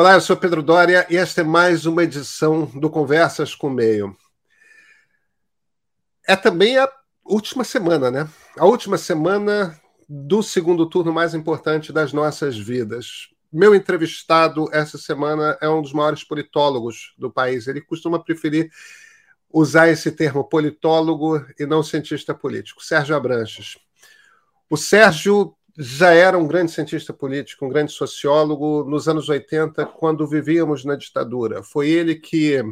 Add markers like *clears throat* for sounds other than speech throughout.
Olá, eu sou Pedro Dória e esta é mais uma edição do Conversas com o Meio. É também a última semana, né? A última semana do segundo turno mais importante das nossas vidas. Meu entrevistado essa semana é um dos maiores politólogos do país. Ele costuma preferir usar esse termo politólogo e não cientista político, Sérgio Abranches. O Sérgio já era um grande cientista político, um grande sociólogo nos anos 80, quando vivíamos na ditadura. Foi ele que,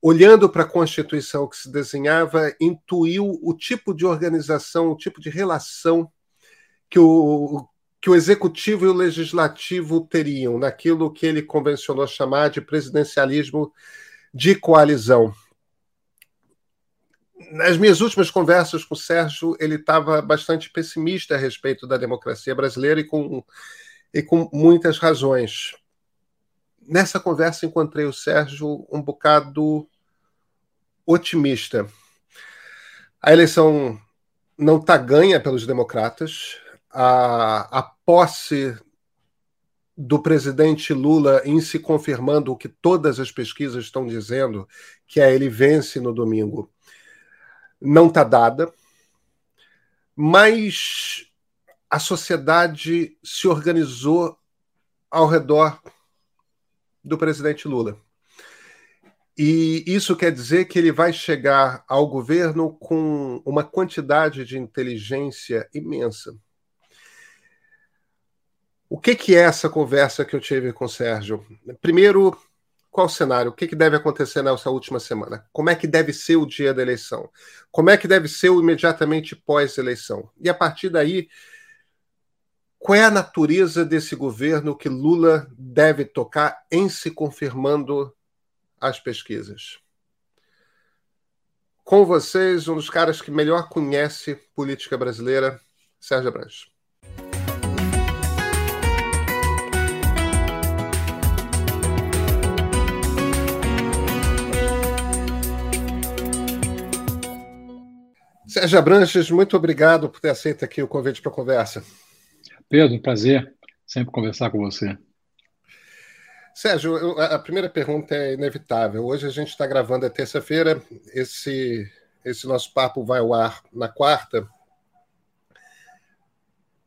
olhando para a Constituição que se desenhava, intuiu o tipo de organização, o tipo de relação que o, que o executivo e o legislativo teriam, naquilo que ele convencionou chamar de presidencialismo de coalizão nas minhas últimas conversas com o Sérgio, ele estava bastante pessimista a respeito da democracia brasileira e com, e com muitas razões. Nessa conversa, encontrei o Sérgio um bocado otimista. A eleição não está ganha pelos democratas. A, a posse do presidente Lula em se confirmando o que todas as pesquisas estão dizendo, que é ele vence no domingo não está dada, mas a sociedade se organizou ao redor do presidente Lula. E isso quer dizer que ele vai chegar ao governo com uma quantidade de inteligência imensa. O que, que é essa conversa que eu tive com o Sérgio? Primeiro, qual o cenário? O que, que deve acontecer nessa última semana? Como é que deve ser o dia da eleição? Como é que deve ser o imediatamente pós-eleição? E a partir daí, qual é a natureza desse governo que Lula deve tocar em se confirmando as pesquisas? Com vocês, um dos caras que melhor conhece política brasileira, Sérgio Abranches. Sérgio Abranches, muito obrigado por ter aceito aqui o convite para a conversa. Pedro, prazer sempre conversar com você. Sérgio, eu, a primeira pergunta é inevitável. Hoje a gente está gravando, é terça-feira, esse, esse nosso papo vai ao ar na quarta.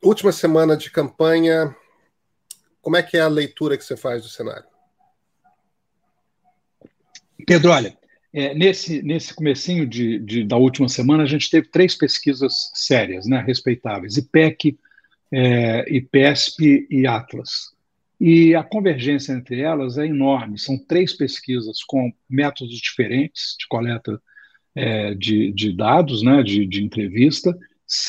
Última semana de campanha, como é que é a leitura que você faz do cenário? Pedro, olha, é, nesse, nesse comecinho de, de, da última semana, a gente teve três pesquisas sérias, né, respeitáveis, IPEC, é, IPESP e Atlas. E a convergência entre elas é enorme. São três pesquisas com métodos diferentes de coleta é, de, de, dados, né, de, de entrevista,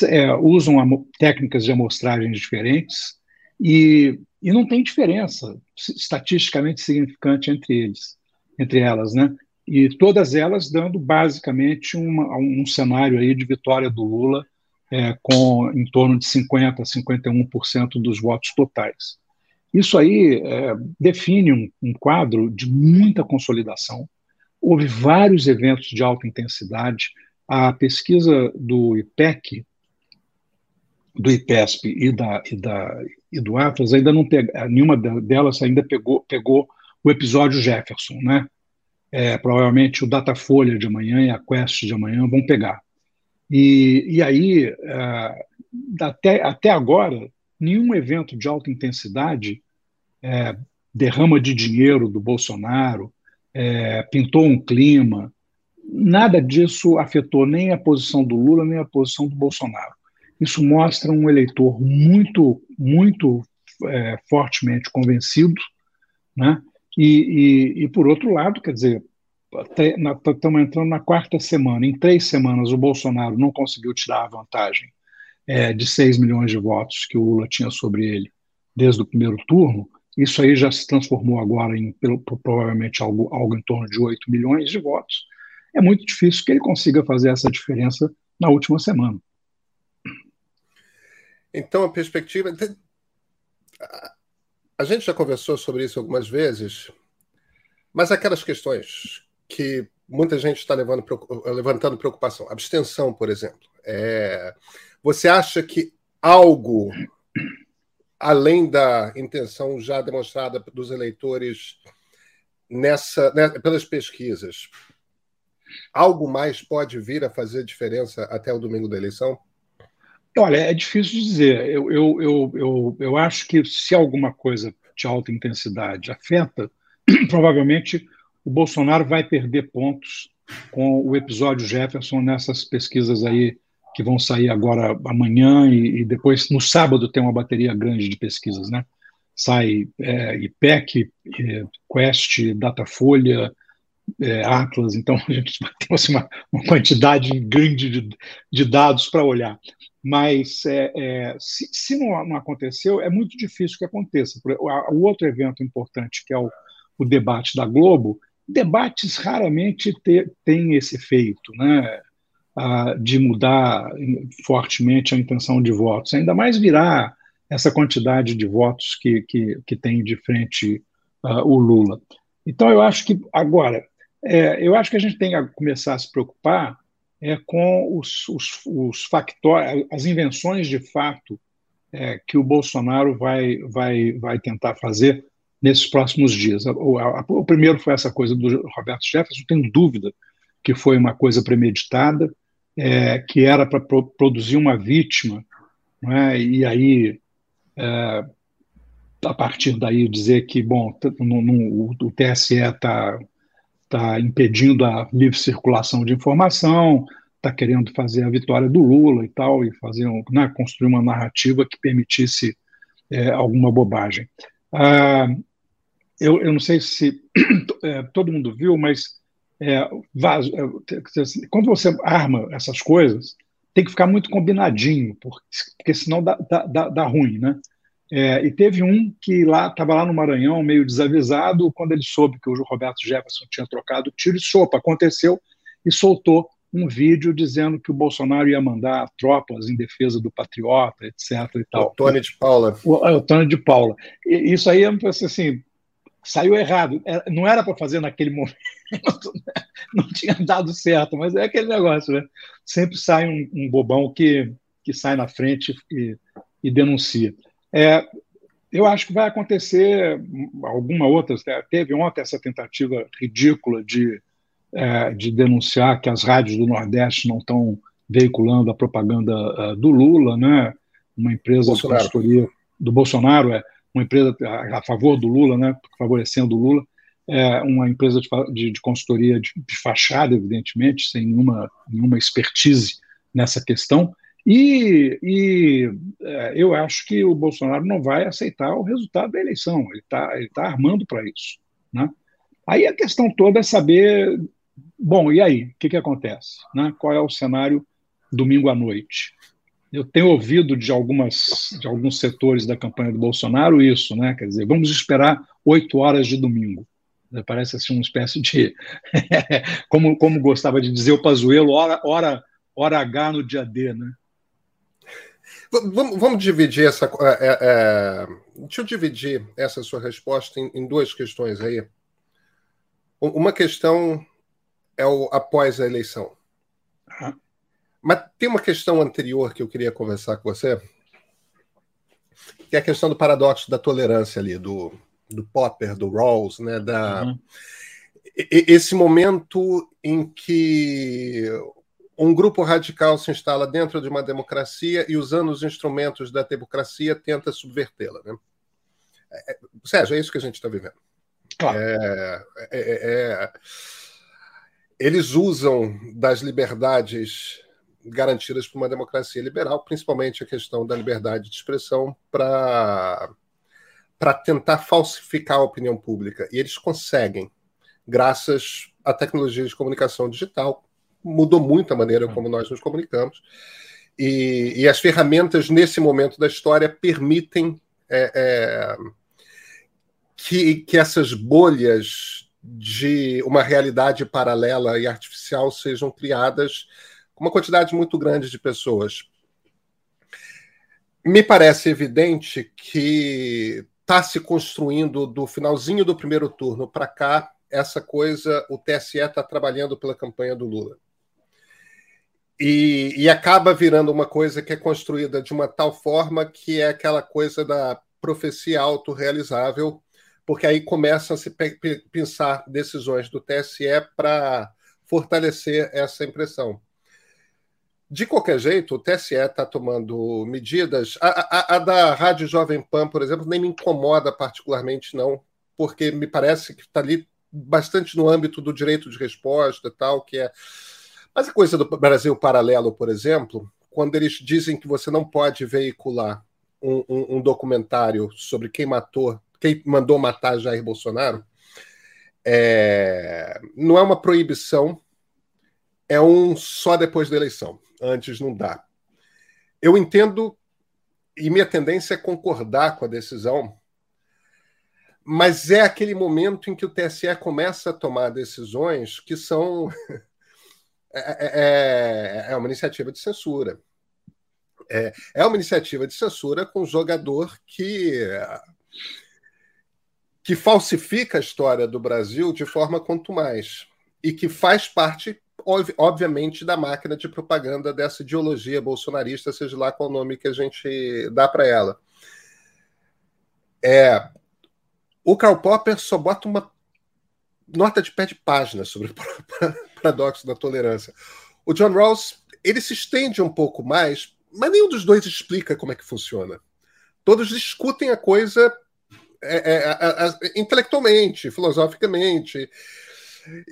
é, usam técnicas de amostragem diferentes e, e não tem diferença estatisticamente significante entre eles, entre elas, né? E todas elas dando basicamente uma, um cenário aí de vitória do Lula é, com em torno de 50% a 51% dos votos totais. Isso aí é, define um, um, quadro de muita consolidação. Houve vários eventos de alta intensidade. A pesquisa do IPEC, do IPESP e, da, e, da, e do Atlas ainda não pega, nenhuma delas ainda pegou, pegou o episódio Jefferson, né? É, provavelmente o Datafolha de amanhã e a Quest de amanhã vão pegar. E, e aí, é, até, até agora, nenhum evento de alta intensidade, é, derrama de dinheiro do Bolsonaro, é, pintou um clima, nada disso afetou nem a posição do Lula, nem a posição do Bolsonaro. Isso mostra um eleitor muito, muito é, fortemente convencido, né? E, e, e, por outro lado, quer dizer, estamos entrando na quarta semana. Em três semanas, o Bolsonaro não conseguiu tirar a vantagem é, de 6 milhões de votos que o Lula tinha sobre ele desde o primeiro turno. Isso aí já se transformou agora em pelo, provavelmente algo, algo em torno de 8 milhões de votos. É muito difícil que ele consiga fazer essa diferença na última semana. Então, a perspectiva. A gente já conversou sobre isso algumas vezes, mas aquelas questões que muita gente está levantando preocupação, abstenção, por exemplo. É, você acha que algo além da intenção já demonstrada dos eleitores nessa, né, pelas pesquisas, algo mais pode vir a fazer diferença até o domingo da eleição? Olha, é difícil dizer. Eu, eu, eu, eu, eu acho que se alguma coisa de alta intensidade afeta, *clears throat* provavelmente o Bolsonaro vai perder pontos com o episódio Jefferson nessas pesquisas aí que vão sair agora amanhã e, e depois no sábado tem uma bateria grande de pesquisas, né? Sai é, IPEC, é, Quest, Datafolha, é, Atlas, então *laughs* a gente ter assim, uma, uma, quantidade grande de, de dados para olhar. Mas é, é, se, se não, não, aconteceu, é muito difícil que aconteça. O, outro evento importante, que é o, o debate da Globo, debates raramente têm esse efeito, né? de mudar fortemente a intenção de votos, ainda mais virar essa quantidade de votos que, que, que tem de frente uh, o Lula. Então, eu acho que, agora, é, eu acho que a gente tem que começar a se preocupar é, com os, os, os as invenções de fato é, que o Bolsonaro vai, vai, vai tentar fazer nesses próximos dias. O, a, o primeiro foi essa coisa do Roberto Jefferson, tenho dúvida que foi uma coisa premeditada, é, que era para pro, produzir uma vítima, é? e aí, é, a partir daí, dizer que, bom, no, no, o TSE está está impedindo a livre circulação de informação, está querendo fazer a vitória do Lula e tal, e fazer né, construir uma narrativa que permitisse é, alguma bobagem. Ah, eu, eu não sei se *clears throat* é, todo mundo viu, mas é, vaso, é, assim, quando você arma essas coisas, tem que ficar muito combinadinho, porque, porque senão dá, dá, dá ruim, né? É, e teve um que lá estava lá no Maranhão, meio desavisado, quando ele soube que o Roberto Jefferson tinha trocado tiro e sopa. Aconteceu e soltou um vídeo dizendo que o Bolsonaro ia mandar tropas em defesa do patriota, etc. E tal. O Tony de Paula. O, é, o Tony de Paula. E, isso aí, assim, saiu errado. É, não era para fazer naquele *laughs* momento, não tinha dado certo, mas é aquele negócio, né? Sempre sai um, um bobão que, que sai na frente e, e denuncia. É, eu acho que vai acontecer alguma outra. Né, teve ontem essa tentativa ridícula de, é, de denunciar que as rádios do Nordeste não estão veiculando a propaganda uh, do Lula, né? Uma empresa Bolsonaro. de consultoria do Bolsonaro é uma empresa a, a, favor do Lula, né? Favorecendo o Lula, é uma empresa de, de, de consultoria de, de, fachada, evidentemente, sem nenhuma, nenhuma expertise nessa questão. E, e é, eu acho que o Bolsonaro não vai aceitar o resultado da eleição, ele está tá armando para isso. Né? Aí a questão toda é saber, bom, e aí, o que, que acontece? Né? Qual é o cenário domingo à noite? Eu tenho ouvido de, algumas, de alguns setores da campanha do Bolsonaro isso, né? quer dizer, vamos esperar oito horas de domingo. Parece assim uma espécie de. *laughs* como, como gostava de dizer o Pazuello, hora, hora, hora H no dia D, né? Vamos, vamos dividir essa. É, é, é, deixa eu dividir essa sua resposta em, em, duas questões aí. Uma questão é o após a eleição. Uhum. Mas tem uma questão anterior que eu queria conversar com você, que é a questão do paradoxo da tolerância ali, do, do Popper, do Rawls, né? Da, uhum. Esse momento em que um grupo radical se instala dentro de uma democracia e, usando os instrumentos da democracia, tenta subvertê-la. Né? É, é Sérgio, é isso que a gente está vivendo. Claro. É, é, é, é, eles usam das liberdades garantidas por uma democracia liberal, principalmente a questão da liberdade de expressão, para tentar falsificar a opinião pública. E eles conseguem, graças à tecnologia de comunicação digital, mudou muito a maneira como nós nos comunicamos. E, e as ferramentas, nesse momento da história, permitem é, é, que, que essas bolhas de uma realidade paralela e artificial sejam criadas com uma quantidade muito grande de pessoas. Me parece evidente que está se construindo do finalzinho do primeiro turno para cá essa coisa, o TSE está trabalhando pela campanha do Lula. E, e, acaba virando uma coisa que é construída de uma tal forma que é aquela coisa da profecia autorrealizável, porque aí começam a se pensar decisões do TSE para fortalecer essa impressão. De qualquer jeito, o TSE está tomando medidas. A, a, a, da Rádio Jovem Pan, por exemplo, nem me incomoda particularmente, não, porque me parece que está ali bastante no âmbito do direito de resposta tal, que é. Mas a coisa do Brasil Paralelo, por exemplo, quando eles dizem que você não pode veicular um, um, um documentário sobre quem matou, quem mandou matar Jair Bolsonaro, é, não é uma proibição, é um só depois da eleição. Antes não dá. Eu entendo, e minha tendência é concordar com a decisão, mas é aquele momento em que o TSE começa a tomar decisões que são. *laughs* É, é, é, uma iniciativa de censura. É, é uma iniciativa de censura com um jogador que que falsifica a história do Brasil de forma quanto mais e que faz parte obviamente, da máquina de propaganda dessa ideologia bolsonarista, seja lá qual nome que a gente dá para ela. É, o Karl Popper só bota uma nota de pé de página sobre *laughs* paradoxo da tolerância. O John Rawls ele se estende um pouco mais, mas nenhum dos dois explica como é que funciona. Todos discutem a coisa é, é, é, intelectualmente, filosoficamente.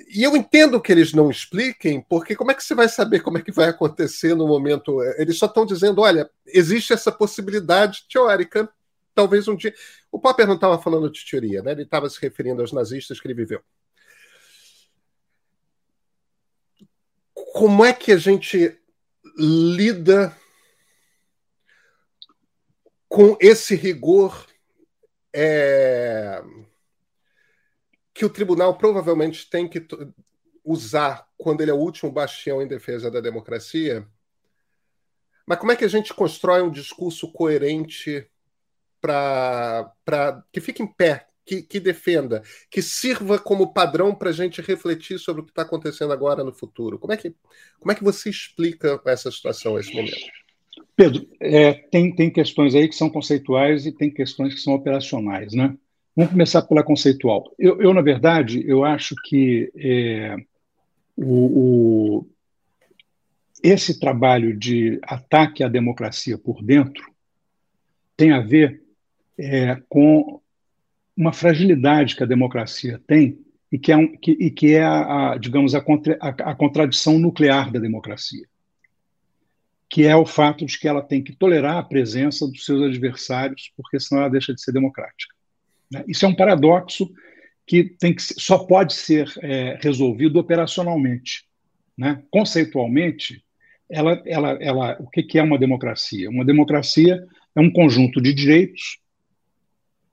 E eu entendo que eles não expliquem, porque como é que você vai saber como é que vai acontecer no momento? Eles só estão dizendo: olha, existe essa possibilidade teórica, talvez um dia. O Popper não estava falando de teoria, né? ele estava se referindo aos nazistas que ele viveu. Como é que a gente lida com esse rigor? É que o tribunal provavelmente tem que usar quando ele é o último bastião em defesa da democracia. Mas como é que a gente constrói um discurso coerente para que fique em pé, que, que defenda, que sirva como padrão para a gente refletir sobre o que está acontecendo agora no futuro? Como é que, como é que você explica essa situação, esse momento? Pedro, é, tem, tem questões aí que são conceituais e tem questões que são operacionais, né? Vamos começar pela conceitual. Eu, eu na verdade, eu acho que é, o, o, esse trabalho de ataque à democracia por dentro tem a ver é, com uma fragilidade que a democracia tem e que é, um, que, e que é a, a digamos, a, contra, a, a contradição nuclear da democracia, que é o fato de que ela tem que tolerar a presença dos seus adversários, porque senão ela deixa de ser democrática. Né? Isso é um paradoxo que, tem que só pode ser é, resolvido operacionalmente. Né? Conceitualmente, ela, ela, ela, o que é uma democracia? Uma democracia é um conjunto de direitos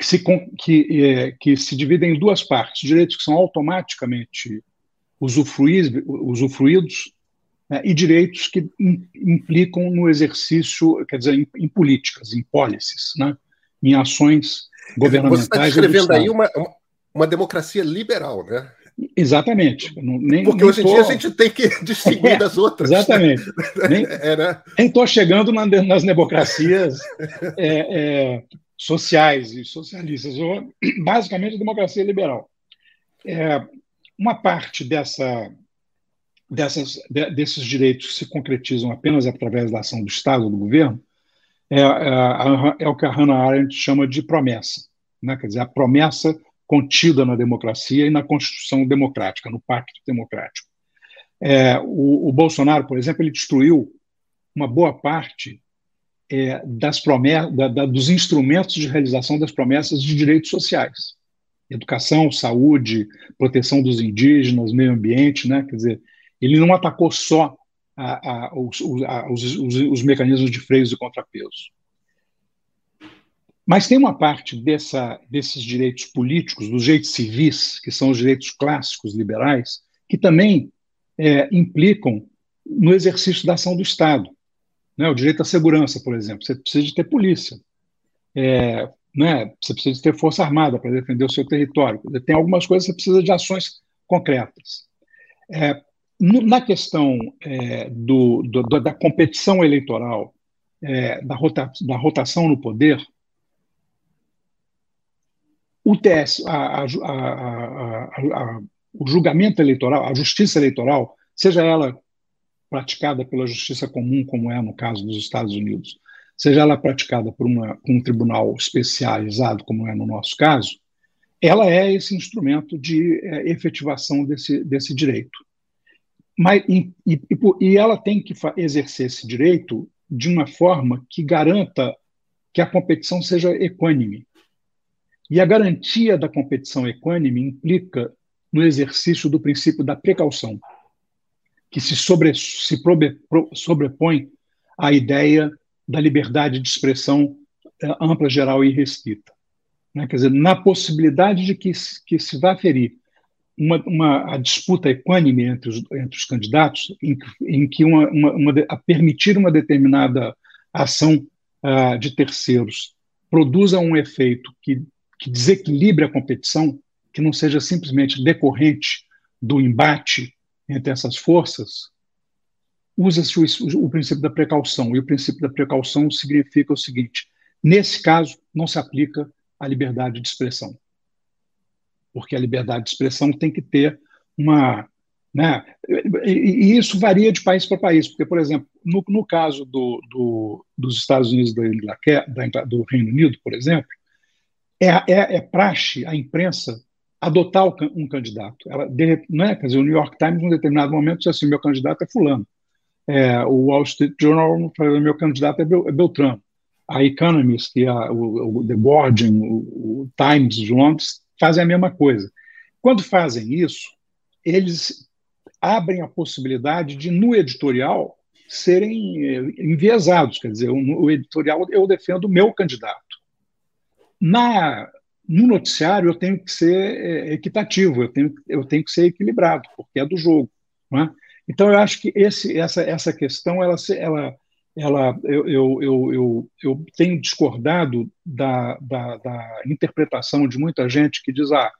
que se, que, é, que se dividem em duas partes: direitos que são automaticamente usufruídos né, e direitos que implicam no exercício, quer dizer, em, em políticas, em policies, né, em ações governamentais. Você está descrevendo aí uma, uma democracia liberal, né? Exatamente. Nem, Porque nem hoje em tô... dia a gente tem que *laughs* distinguir *laughs* é, das outras. Exatamente. *laughs* Nem estou é, né? chegando na, nas democracias é, é, sociais e socialistas. *clears throat* Basicamente, a democracia liberal. É, uma parte dessa, dessas, de, desses direitos se concretizam apenas através da ação do Estado, do governo, é, é, é o que a Hannah Arendt chama de promessa, né? quer dizer, a promessa contida na democracia e na Constituição democrática, no Pacto Democrático. É, o, o, Bolsonaro, por exemplo, ele destruiu uma boa parte é, das da, da, dos instrumentos de realização das promessas de direitos sociais, educação, saúde, proteção dos indígenas, meio ambiente, né? Quer dizer, ele não atacou só a, a, os, a, os, os, os, mecanismos de freios e contrapesos. Mas tem uma parte dessa, desses direitos políticos, dos direitos civis, que são os direitos clássicos liberais, que também é, implicam no exercício da ação do Estado. Né? O direito à segurança, por exemplo, você precisa de ter polícia. É, né? Você precisa de ter força armada para defender o seu território. Tem algumas coisas que você precisa de ações concretas. É, na questão é, do, do, da competição eleitoral, é, da, rota, da, rotação no poder, o TS, a, a, a, o julgamento eleitoral, a justiça eleitoral, seja ela praticada pela justiça comum, como é no caso dos Estados Unidos, seja ela praticada por, uma, um tribunal especializado, como é no nosso caso, ela é esse instrumento de é, efetivação desse, desse direito. Mas, e, e, e ela tem que exercer esse direito de uma forma que garanta que a competição seja equânime. E a garantia da competição equânime implica no exercício do princípio da precaução, que se, sobre, se probe, sobrepõe à ideia da liberdade de expressão é, ampla, geral e restrita. Né? Quer dizer, na possibilidade de que, que se vá ferir uma, uma, a disputa equânime entre os, entre os candidatos, em, em que uma, uma, uma, a permitir uma determinada ação uh, de terceiros produza um efeito que, que desequilibre a competição, que não seja simplesmente decorrente do embate entre essas forças, usa-se o, o, princípio da precaução. E o princípio da precaução significa o seguinte: nesse caso, não se aplica a liberdade de expressão. Porque a liberdade de expressão tem que ter uma. Né, e, e isso varia de país para país, porque, por exemplo, no, no caso do, do, dos Estados Unidos da Inglaterra, do Reino Unido, por exemplo, é, é, é praxe a imprensa adotar um candidato. Ela, né, quer dizer, o New York Times, em um determinado momento, disse assim: meu candidato é Fulano. É, o Wall Street Journal falou: meu candidato é, Bel, é Beltrano a Economist e a, o, o, The Guardian, o, o Times de Londres fazem a mesma coisa. Quando fazem isso, eles abrem a possibilidade de, no editorial, serem eh, enviesados. Quer dizer, o editorial eu defendo o meu candidato. Na, no noticiário, eu tenho que ser eh, equitativo, eu tenho, eu tenho que ser equilibrado, porque é do jogo. É? Então, eu acho que esse, essa, essa questão ela, ela, ela, eu, eu, eu, eu, tenho discordado da, da, da, interpretação de muita gente que diz: ah,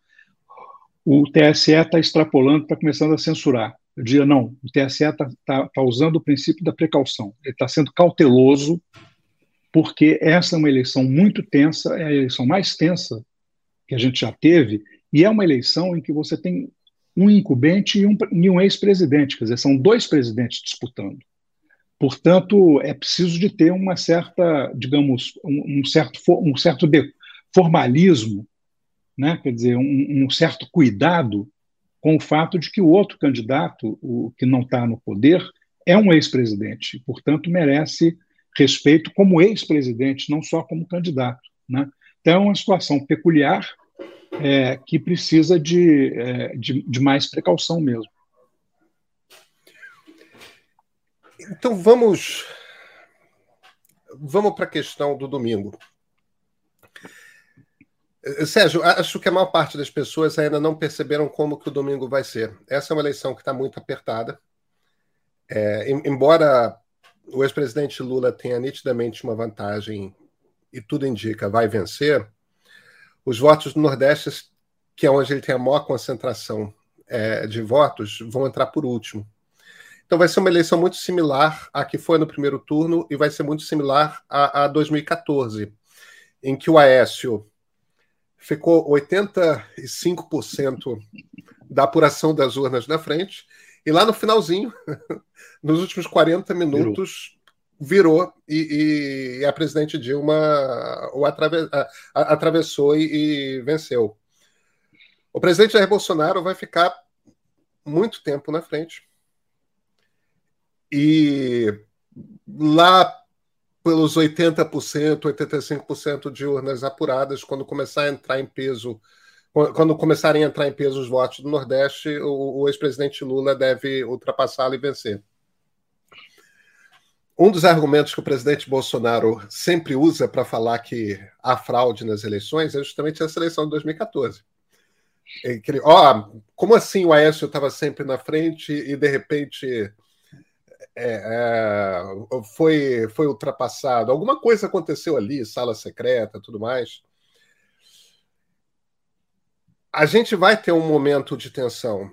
o TSE está extrapolando, está começando a censurar. Eu diria: não, o TSE está tá, tá usando o princípio da precaução, ele está sendo cauteloso, porque essa é uma eleição muito tensa, é a eleição mais tensa que a gente já teve, e é uma eleição em que você tem um incumbente e um, um ex-presidente, quer dizer, são dois presidentes disputando. Portanto, é preciso de ter uma certa, digamos, um, um certo, um certo formalismo, né? quer dizer, um, um, certo cuidado com o fato de que o outro candidato, o que não está no poder, é um ex-presidente, portanto, merece respeito como ex-presidente, não só como candidato. Né? Então, é uma situação peculiar é, que precisa de, é, de, de mais precaução mesmo. Então vamos vamos para a questão do domingo. Eh, Sérgio, acho que a maior parte das pessoas ainda não perceberam como que o domingo vai ser. Essa é uma eleição que está muito apertada. É, embora o ex-presidente Lula tenha nitidamente uma vantagem e tudo indica vai vencer, os votos do Nordeste, que é onde ele tem a maior concentração é, de votos, vão entrar por último. Então vai ser uma eleição muito similar à que foi no primeiro turno e vai ser muito similar a, a 2014, em que o Aécio ficou 85% da apuração das urnas na frente, e lá no finalzinho, *laughs* nos últimos 40 minutos, virou, e, e, a presidente Dilma o atrave, a, a, atravessou e, e venceu. O presidente Jair Bolsonaro vai ficar muito tempo na frente e lá pelos 80%, 85% de urnas apuradas, quando começar a entrar em peso, quando começarem a entrar em peso os votos do Nordeste, o, o ex-presidente Lula deve ultrapassá-lo e vencer. Um dos argumentos que o presidente Bolsonaro sempre usa para falar que há fraude nas eleições é justamente essa eleição de 2014. Ele, ó, como assim o Aécio estava sempre na frente e de repente é, é, foi, foi ultrapassado. Alguma coisa aconteceu ali, sala secreta, tudo mais. A gente vai ter um momento de tensão.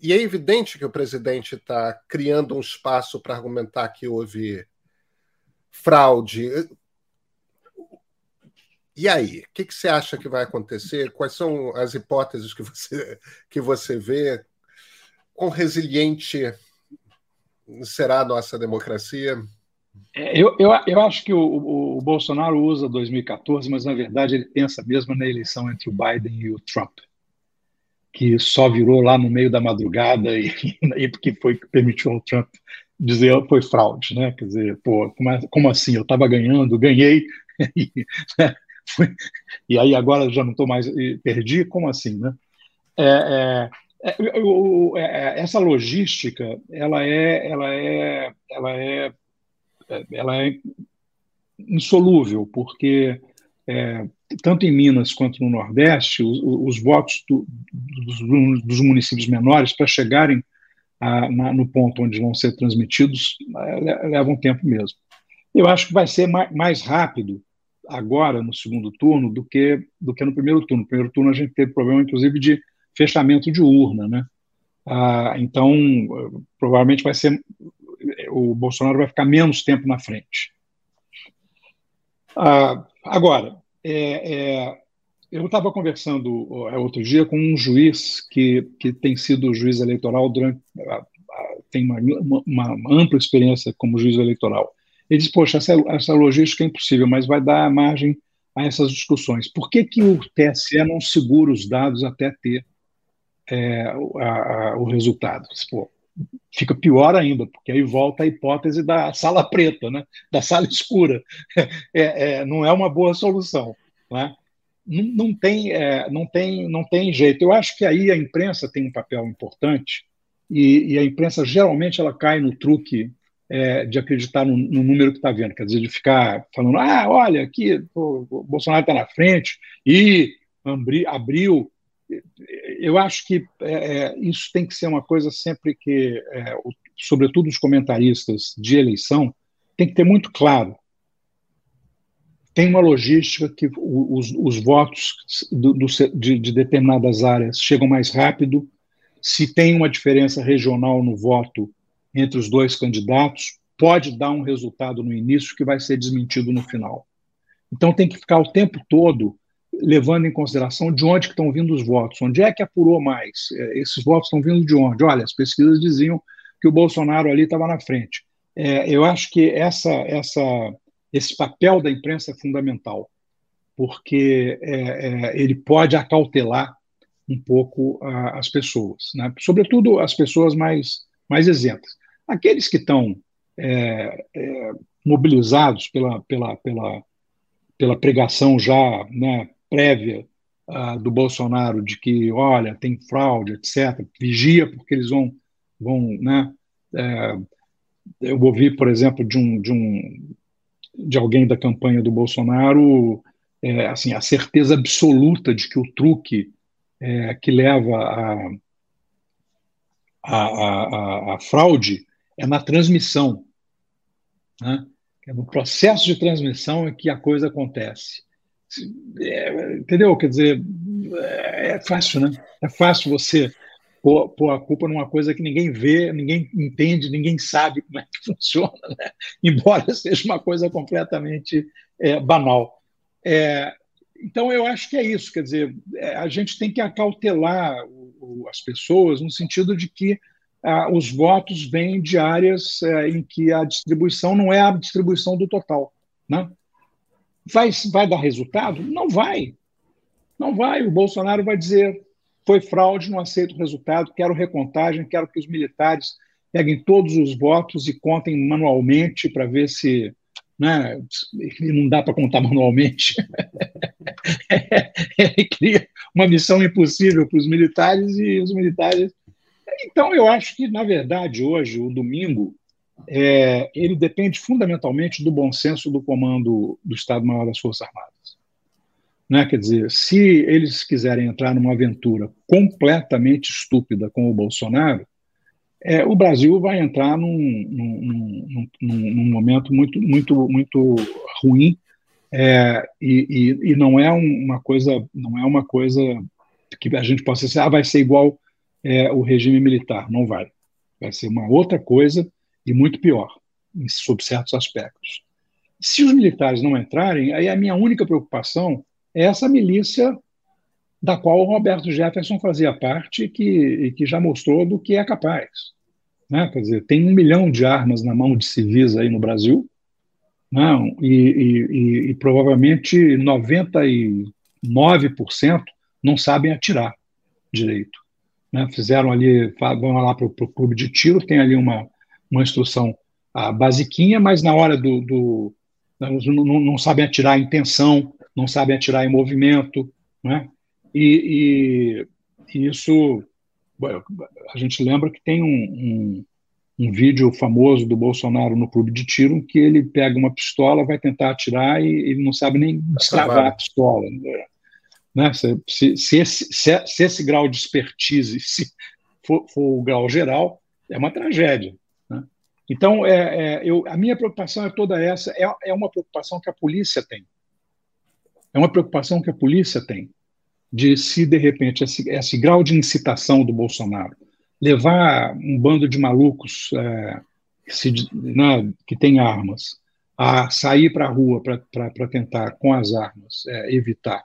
E é evidente que o presidente está criando um espaço para argumentar que houve fraude. E aí, o que, que, você acha que vai acontecer? Quais são as hipóteses que você, que você vê? Quão resiliente será a nossa democracia? É, eu, eu, eu acho que o, o, Bolsonaro usa 2014, mas na verdade ele pensa mesmo na eleição entre o Biden e o Trump, que só virou lá no meio da madrugada e, *laughs* e porque foi que permitiu ao Trump dizer foi fraude, né? Quer dizer, pô, como, é, como assim? Eu estava ganhando, ganhei *laughs* e, né? e aí agora já não estou mais perdi, como assim, né? É, é, é, essa logística, ela é, ela é, ela é ela é insolúvel, porque é, tanto em Minas quanto no Nordeste, os, os votos do, dos, dos, municípios menores para chegarem a, na, no ponto onde vão ser transmitidos é, levam tempo mesmo. Eu acho que vai ser mais, mais, rápido agora no segundo turno do que do que no primeiro turno. No primeiro turno a gente teve problema, inclusive, de fechamento de urna, né? Ah, então provavelmente vai ser o Bolsonaro vai ficar menos tempo na frente. Ah, agora, é, é, eu estava conversando outro dia com um juiz que, que tem sido juiz eleitoral durante. tem uma, uma, uma ampla experiência como juiz eleitoral. Ele disse: Poxa, essa, essa logística é impossível, mas vai dar margem a essas discussões. Por que, que o TSE não segura os dados até ter é, a, a, o resultado? Pô, fica pior ainda, porque aí volta a hipótese da sala preta, né? da sala escura. É, é, não é uma boa solução. Né? Não, não, tem, é, não, tem, não tem jeito. Eu acho que aí a imprensa tem um papel importante, e, e a imprensa geralmente ela cai no truque é, de acreditar no, no número que está vendo, quer dizer, de ficar falando, ah, olha, aqui o Bolsonaro está na frente, e abriu eu acho que é, é, isso tem que ser uma coisa sempre que, é, o, sobretudo os comentaristas de eleição, tem que ter muito claro. Tem uma logística que os, os votos do, do, de, de determinadas áreas chegam mais rápido. Se tem uma diferença regional no voto entre os dois candidatos, pode dar um resultado no início que vai ser desmentido no final. Então tem que ficar o tempo todo levando em consideração de onde estão vindo os votos, onde é que apurou mais, é, esses votos estão vindo de onde? Olha, as pesquisas diziam que o Bolsonaro ali estava na frente. É, eu acho que essa, essa, esse papel da imprensa é fundamental, porque é, é, ele pode acautelar um pouco a, as pessoas, né? sobretudo as pessoas mais, mais isentas. Aqueles que estão é, é, mobilizados pela, pela, pela, pela pregação já né, prévia uh, do Bolsonaro de que, olha, tem fraude, etc. Vigia porque eles vão, vão, né? É, eu ouvi, por exemplo, de um, de um de alguém da campanha do Bolsonaro, é, assim, a certeza absoluta de que o truque é, que leva a, a, a, a, fraude é na transmissão. Né? É no processo de transmissão é que a coisa acontece. É, entendeu? Quer dizer, é, fácil, né? É fácil você pôr, pôr, a culpa numa coisa que ninguém vê, ninguém entende, ninguém sabe como é que *laughs* funciona, né? embora seja uma coisa completamente é, banal. É, então, eu acho que é isso, quer dizer, é, a gente tem que acautelar o, o, as pessoas no sentido de que ah, os votos vêm de áreas é, em que a distribuição não é a distribuição do total, né? Vai, vai dar resultado? Não vai. Não vai. O Bolsonaro vai dizer: foi fraude, não aceito o resultado, quero recontagem, quero que os militares peguem todos os votos e contem manualmente para ver se. Né, não dá para contar manualmente. *laughs* Ele cria uma missão impossível para os militares e os militares. Então, eu acho que, na verdade, hoje, o domingo, é, ele depende fundamentalmente do bom senso do comando do Estado-Maior das Forças Armadas. Né? Quer dizer, se eles quiserem entrar numa aventura completamente estúpida com o Bolsonaro, é, o Brasil vai entrar num, num, num, num, momento muito, muito, muito ruim é, e, e, e, não é uma coisa, não é uma coisa que a gente possa dizer, ah, vai ser igual é, o regime militar. Não vai. Vai ser uma outra coisa e muito pior, sob certos aspectos. Se os militares não entrarem, aí a minha única preocupação é essa milícia da qual o Roberto Jefferson fazia parte e que, e que já mostrou do que é capaz. Né? Quer dizer, tem um milhão de armas na mão de civis aí no Brasil, não, né? e, e, e, provavelmente 99% não sabem atirar direito. Né? Fizeram ali, vão lá para o clube de tiro, tem ali uma, uma instrução a basiquinha, mas na hora do. do não, não, sabem atirar em tensão, não sabem atirar em movimento. Né? E, e, e isso. A gente lembra que tem um, um, um, vídeo famoso do Bolsonaro no clube de tiro que ele pega uma pistola, vai tentar atirar e ele não sabe nem destravar a pistola. Né? Né? Se, se, se, esse, se, se, esse, grau de expertise se for, for, o grau geral, é uma tragédia. Então, é, é, eu, a minha preocupação é toda essa, é, é uma preocupação que a polícia tem. É uma preocupação que a polícia tem de se, de repente, esse, esse grau de incitação do Bolsonaro levar um bando de malucos é, que, se, né, que tem armas a sair para a rua para tentar, com as armas, é, evitar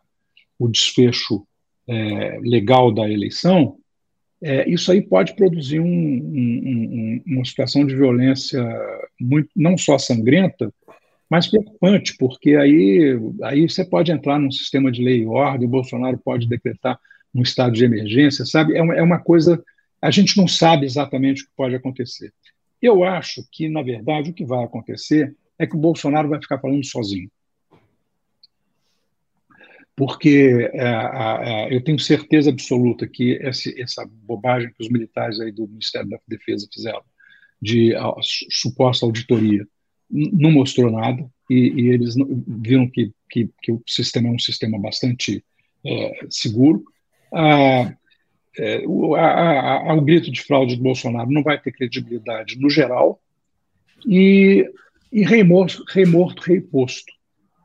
o desfecho é, legal da eleição, é, isso aí pode produzir um, um, um, uma situação de violência muito, não só sangrenta, mas preocupante, porque aí, aí você pode entrar num sistema de lei e ordem, o Bolsonaro pode decretar um estado de emergência, sabe? É uma, é uma coisa, a gente não sabe exatamente o que pode acontecer. Eu acho que, na verdade, o que vai acontecer é que o Bolsonaro vai ficar falando sozinho porque é, eu tenho certeza absoluta que essa, essa, bobagem que os militares aí do Ministério da Defesa fizeram de a, suposta auditoria não mostrou nada e, e eles viram que, que, que, o sistema é um sistema bastante é, seguro. Ah, é, o, a, a, o grito de fraude do Bolsonaro não vai ter credibilidade no geral e, e rei morto, rei morto, rei posto.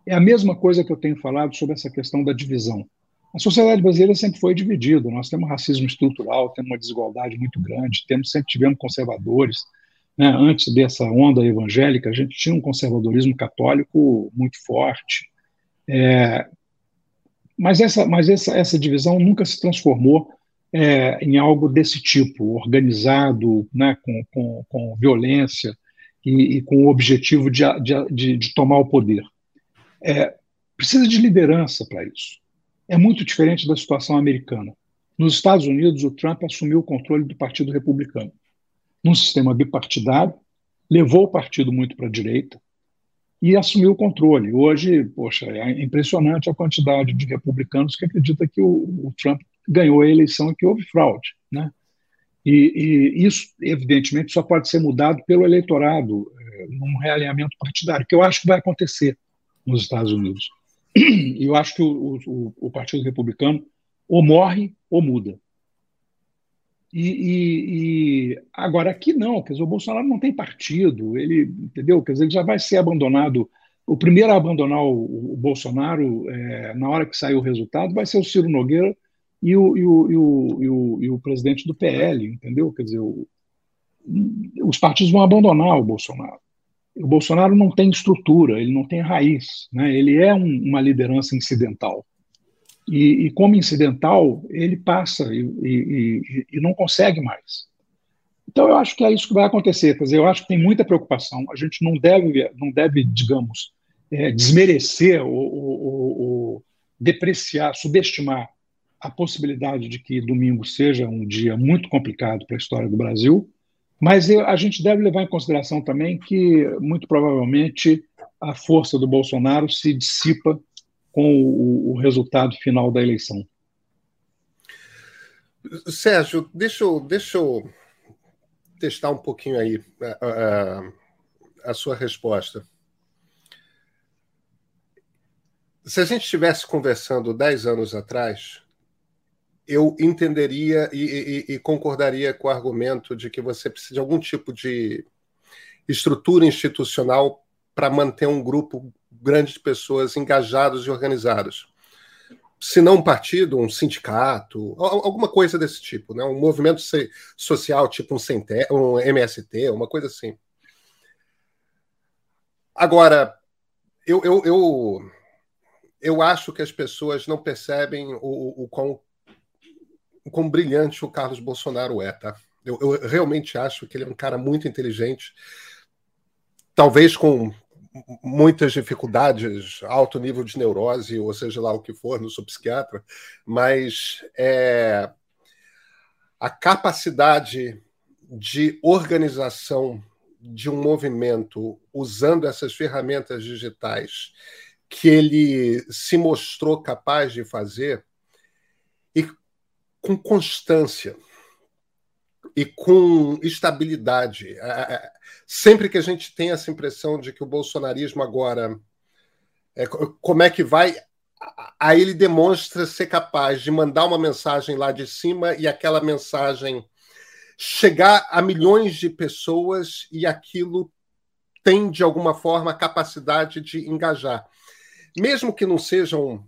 É a mesma coisa que eu tenho falado sobre essa questão da divisão. A sociedade brasileira sempre foi dividida. Nós temos racismo estrutural, temos uma desigualdade muito grande, temos, sempre tivemos conservadores. Né? Antes dessa onda evangélica, a gente tinha um conservadorismo católico muito forte. É, mas essa, mas essa, essa divisão nunca se transformou é, em algo desse tipo, organizado, né, com, com, com violência e, e, com o objetivo de, de, de tomar o poder. É, precisa de liderança para isso. É muito diferente da situação americana. Nos Estados Unidos, o Trump assumiu o controle do Partido Republicano. Num sistema bipartidário, levou o partido muito para a direita e assumiu o controle. Hoje, poxa, é impressionante a quantidade de republicanos que acreditam que o, o Trump ganhou a eleição e que houve fraude. Né? E, e, isso, evidentemente, só pode ser mudado pelo eleitorado, é, num realinhamento partidário, que eu acho que vai acontecer nos Estados Unidos. E eu acho que o, o, o Partido Republicano ou morre ou muda. E, e, e, agora aqui não, quer dizer, o Bolsonaro não tem partido, ele entendeu? Quer dizer, ele já vai ser abandonado. O primeiro a abandonar o, o Bolsonaro é, na hora que sair o resultado vai ser o Ciro Nogueira e o, e o, e o, e o, e o presidente do PL, entendeu? Quer dizer, os partidos vão abandonar o Bolsonaro o Bolsonaro não tem estrutura, ele não tem raiz, né? ele é um, uma liderança incidental. E, e, como incidental, ele passa e, e, e, não consegue mais. Então, eu acho que é isso que vai acontecer. Quer dizer, eu acho que tem muita preocupação. A gente não deve, não deve digamos, é, desmerecer ou, ou, ou depreciar, subestimar a possibilidade de que domingo seja um dia muito complicado para a história do Brasil mas a gente deve levar em consideração também que, muito provavelmente, a força do Bolsonaro se dissipa com o, o resultado final da eleição. Sérgio, deixa eu, deixa eu testar um pouquinho aí a, a, a sua resposta. Se a gente estivesse conversando 10 anos atrás, eu entenderia e, e, e, concordaria com o argumento de que você precisa de algum tipo de estrutura institucional para manter um grupo grande de pessoas engajados e organizados. Se não um partido, um sindicato, alguma coisa desse tipo, né? um movimento social tipo um, um MST, uma coisa assim. Agora, eu, eu, eu eu acho que as pessoas não percebem o, o, quão, quão brilhante o Carlos Bolsonaro é, tá? Eu, eu realmente acho que ele é um cara muito inteligente, talvez com muitas dificuldades, alto nível de neurose, ou seja lá o que for, não sou psiquiatra, mas é, a capacidade de organização de um movimento usando essas ferramentas digitais que ele se mostrou capaz de fazer com constância e com estabilidade. É, é, é, sempre que a gente tem essa impressão de que o bolsonarismo agora. É, como é que vai? Aí ele demonstra ser capaz de mandar uma mensagem lá de cima e aquela mensagem chegar a milhões de pessoas e aquilo tem, de alguma forma, a capacidade de engajar. Mesmo que não sejam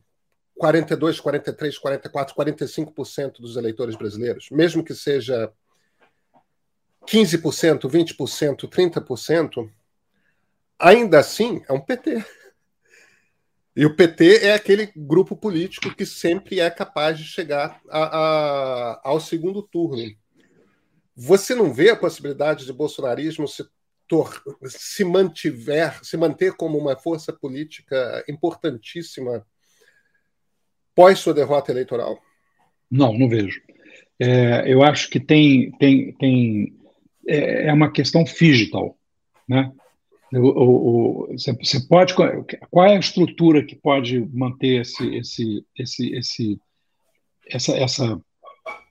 42, 43, 44, 45% dos eleitores brasileiros, mesmo que seja 15%, 20%, 30%, ainda assim é um PT. E o PT é aquele grupo político que sempre é capaz de chegar a, a, ao segundo turno. Você não vê a possibilidade de bolsonarismo se, se mantiver, se manter como uma força política importantíssima pós sua derrota eleitoral? Não, não vejo. É, eu acho que tem, tem, tem é, é uma questão digital, né? Você pode qual é a estrutura que pode manter esse esse esse esse essa, essa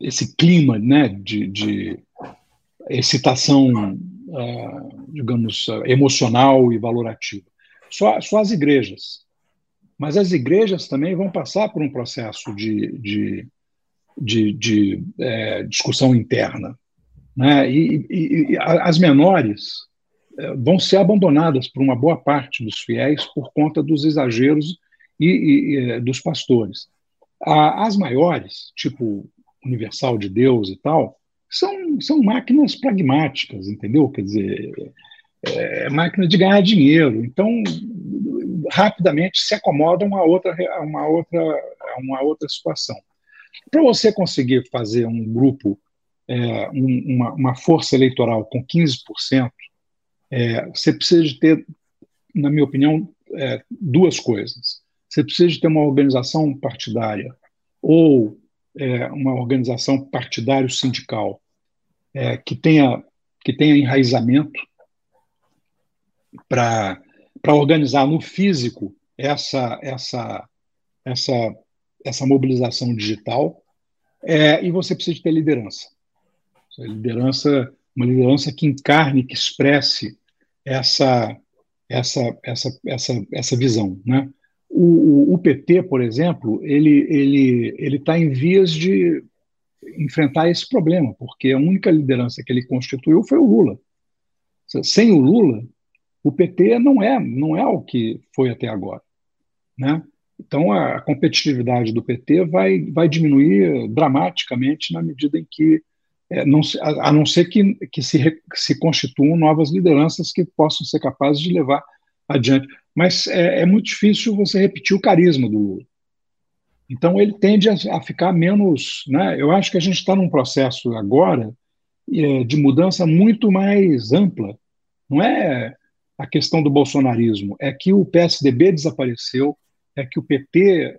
esse clima né de, de excitação uh, digamos emocional e valorativa só só as igrejas mas as igrejas também vão passar por um processo de, de, de, de é, discussão interna né? E, e, e as menores é, vão ser abandonadas por uma boa parte dos fiéis por conta dos exageros e, e é, dos pastores. As maiores, tipo Universal de Deus e tal, são, são máquinas pragmáticas, entendeu? Quer dizer, é, é máquina de ganhar dinheiro. Então, rapidamente se acomodam a outra, a uma outra, a uma outra situação. Para você conseguir fazer um grupo é, um, uma, uma, força eleitoral com 15%, é, você precisa de ter, na minha opinião, é, duas coisas. Você precisa de ter uma organização partidária ou é, uma organização partidário-sindical é, que, tenha, que tenha enraizamento para organizar no físico essa, essa, essa, essa mobilização digital é, e você precisa de ter liderança liderança, uma liderança que encarne, que expresse essa essa essa essa essa visão, né? O, o, PT, por exemplo, ele ele ele está em vias de enfrentar esse problema, porque a única liderança que ele constituiu foi o Lula. Sem o Lula, o PT não é não é o que foi até agora, né? Então a competitividade do PT vai vai diminuir dramaticamente na medida em que é, não, a, a, não ser que, que se, se constituam novas lideranças que possam ser capazes de levar adiante. Mas é, é muito difícil você repetir o carisma do Lula. Então ele tende a, a ficar menos. Né? Eu acho que a gente está num processo agora é, de mudança muito mais ampla. Não é a questão do bolsonarismo, é que o PSDB desapareceu, é que o PT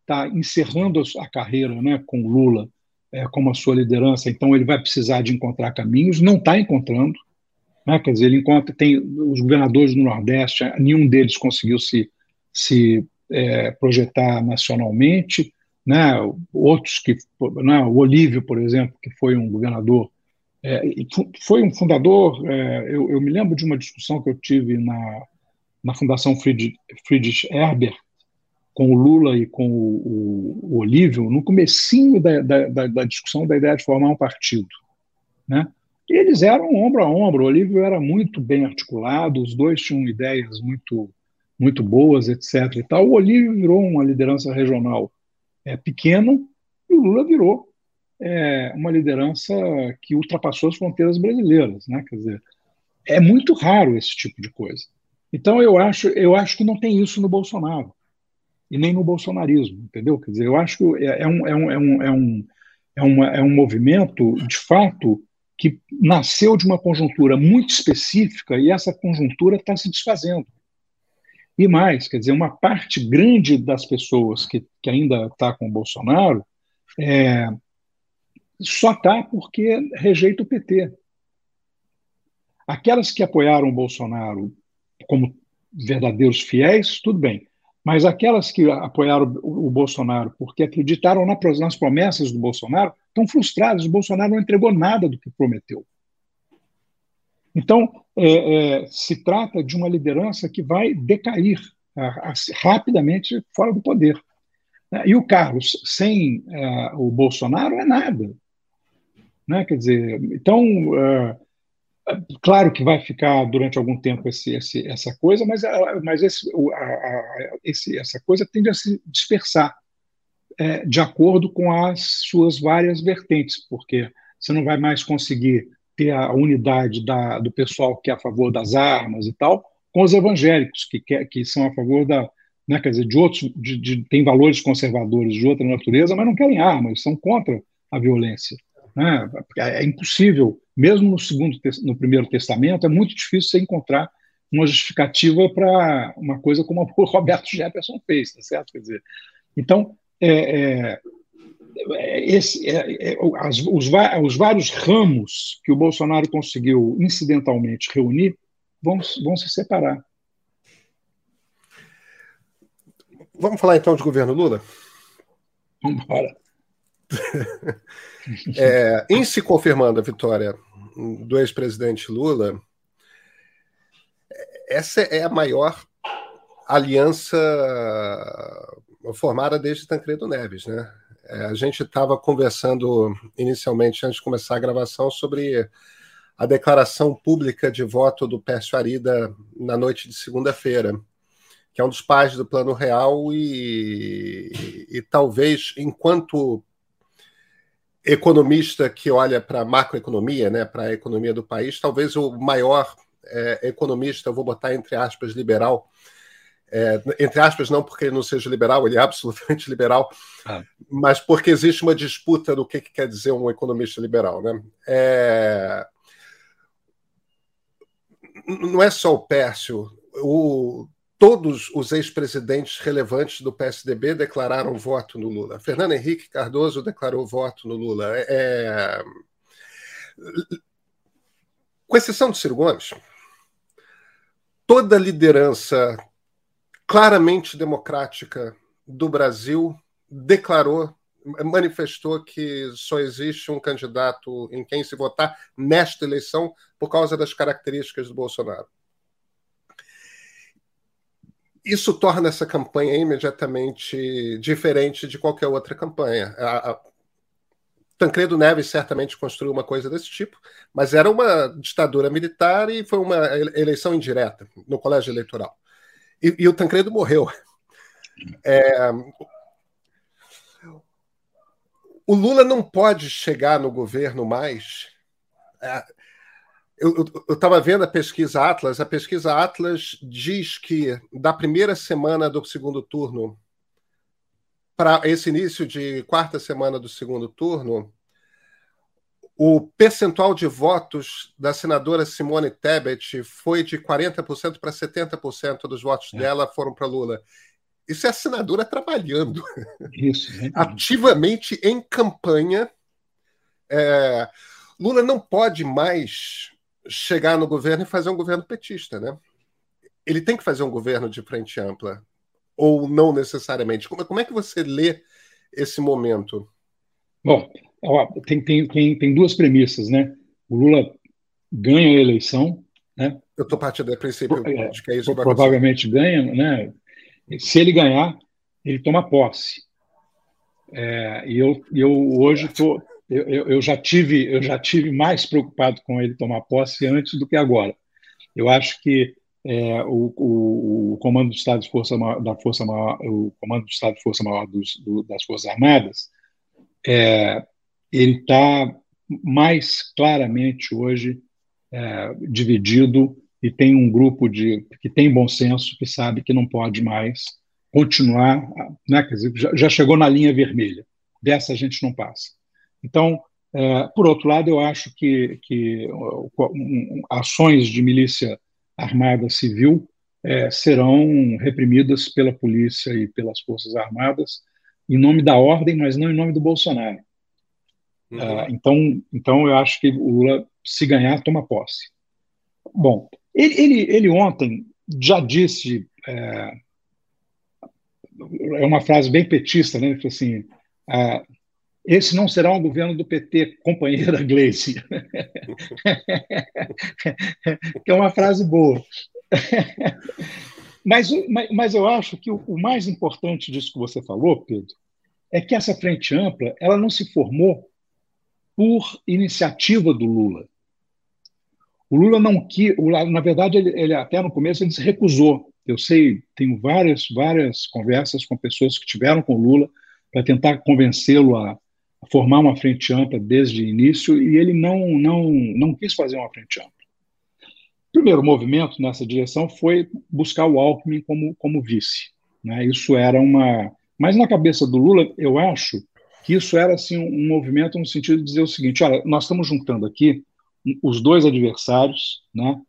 está é, encerrando a carreira né, com Lula é, como a sua liderança, então ele vai precisar de encontrar caminhos, não está encontrando. Né? Quer dizer, ele encontra, tem os governadores do Nordeste, nenhum deles conseguiu se, se é, projetar nacionalmente. Né? Outros que, né? o Olívio, por exemplo, que foi um governador, é, foi um fundador. É, eu, eu, me lembro de uma discussão que eu tive na, na Fundação Friedrich, Herbert, com o Lula e com o, o, o Olívio no comecinho da, da, da, discussão da ideia de formar um partido. Né? E eles eram ombro a ombro, o Olívio era muito bem articulado, os dois tinham ideias muito, muito boas, etc. E tal. O Olívio virou uma liderança regional é, pequena e o Lula virou é, uma liderança que ultrapassou as fronteiras brasileiras. Né? Quer dizer, é muito raro esse tipo de coisa. Então eu acho, eu acho que não tem isso no Bolsonaro. e nem no bolsonarismo, entendeu? Quer dizer, eu acho que é, é um, é um, é um, é um, é é um movimento, de fato, que nasceu de uma conjuntura muito específica e essa conjuntura está se desfazendo. E mais, quer dizer, uma parte grande das pessoas que, que ainda está com o Bolsonaro é, só está porque rejeita o PT. Aquelas que apoiaram o Bolsonaro como verdadeiros fiéis, tudo bem. Mas aquelas que apoiaram o Bolsonaro porque acreditaram nas promessas do Bolsonaro estão frustradas. O Bolsonaro não entregou nada do que prometeu. Então, é, é, se trata de uma liderança que vai decair a, a, rapidamente fora do poder. E o Carlos, sem é, o Bolsonaro, é nada. Né? Quer dizer, então, é, Claro que vai ficar durante algum tempo esse, esse, essa coisa, mas, mas esse, esse, essa coisa tende a se dispersar é, de acordo com as suas várias vertentes, porque você não vai mais conseguir ter a unidade da, do pessoal que é a favor das armas e tal, com os evangélicos que, que, que são a favor da, né, quer dizer, de outros, de, de, tem valores conservadores de outra natureza, mas não querem armas, são contra a violência. Né? É, é impossível mesmo no segundo no primeiro testamento é muito difícil você encontrar uma justificativa para uma coisa como *laughs* o Roberto Jefferson fez, tá certo? Quer dizer, então é, é, é esse, é, é, as, os, os, vários ramos que o Bolsonaro conseguiu incidentalmente reunir vão, vão se separar. Vamos falar então de governo Lula? Vamos embora. *laughs* é, em se confirmando a vitória do ex-presidente Lula, essa é a maior aliança formada desde Tancredo Neves, né? É, a gente estava conversando inicialmente, antes de começar a gravação, sobre a declaração pública de voto do Pércio Arida na noite de segunda-feira, que é um dos pais do Plano Real e, e, e talvez, enquanto economista que olha para a macroeconomia, né, para a economia do país, talvez o maior é, economista, eu vou botar entre aspas, liberal, é, entre aspas, não porque ele não seja liberal, ele é absolutamente *laughs* liberal, ah. mas porque existe uma disputa do que, que, quer dizer um economista liberal. Né? É... Não é só o Pércio, o todos os ex-presidentes relevantes do PSDB declararam voto no Lula. Fernando Henrique Cardoso declarou voto no Lula. É... é com exceção de Ciro Gomes, toda liderança claramente democrática do Brasil declarou, manifestou que só existe um candidato em quem se votar nesta eleição por causa das características do Bolsonaro isso torna essa campanha imediatamente diferente de qualquer outra campanha. A, a, Tancredo Neves certamente construiu uma coisa desse tipo, mas era uma ditadura militar e foi uma eleição indireta no colégio eleitoral. E, e o Tancredo morreu. É, o Lula não pode chegar no governo mais. É, eu estava vendo a pesquisa Atlas. A pesquisa Atlas diz que da primeira semana do segundo turno para esse início de quarta semana do segundo turno, o percentual de votos da senadora Simone Tebet foi de 40% para 70% dos votos é. dela foram para Lula. Isso é a senadora trabalhando Isso, ativamente em campanha. É, Lula não pode mais chegar no governo e fazer um governo petista, né? Ele tem que fazer um governo de frente ampla, ou não necessariamente. Como, como é que você lê esse momento? Bom, ó, tem, tem, tem, tem duas premissas, né? O Lula ganha a eleição, né? Eu estou partindo do princípio é, de que é isso que Provavelmente ganha, né? Se ele ganhar, ele toma posse. É, e eu, eu hoje estou eu, eu, eu, já tive eu já tive mais preocupado com ele tomar posse antes do que agora. Eu acho que é, o, o, o, comando do Estado de Força da Força Maior, o comando do Estado de Força Maior dos, do, das Forças Armadas, é, ele está mais claramente hoje é, dividido e tem um grupo de que tem bom senso que sabe que não pode mais continuar, né, quer dizer, já, já, chegou na linha vermelha. Dessa a gente não passa. Então, é, por outro lado, eu acho que, que um, ações de milícia armada civil é, serão reprimidas pela polícia e pelas forças armadas em nome da ordem, mas não em nome do Bolsonaro. Uhum. Uh, então, então, eu acho que o Lula, se ganhar, toma posse. Bom, ele, ele, ele ontem já disse, é, é, uma frase bem petista, né? Ele falou assim: ah, esse não será um governo do PT, companheira Gleice. *laughs* que é uma frase boa. mas, mas, eu acho que o, mais importante disso que você falou, Pedro, é que essa frente ampla ela não se formou por iniciativa do Lula. O Lula não quis, na verdade, ele, ele, até no começo ele se recusou. Eu sei, tenho várias, várias conversas com pessoas que tiveram com o Lula para tentar convencê-lo a, formar uma frente ampla desde o início e ele não, não, não quis fazer uma frente ampla. O primeiro movimento nessa direção foi buscar o Alckmin como, como vice. Né? Isso era uma. Mas na cabeça do Lula, eu acho que isso era assim, um movimento no sentido de dizer o seguinte: olha, nós estamos juntando aqui os dois adversários né,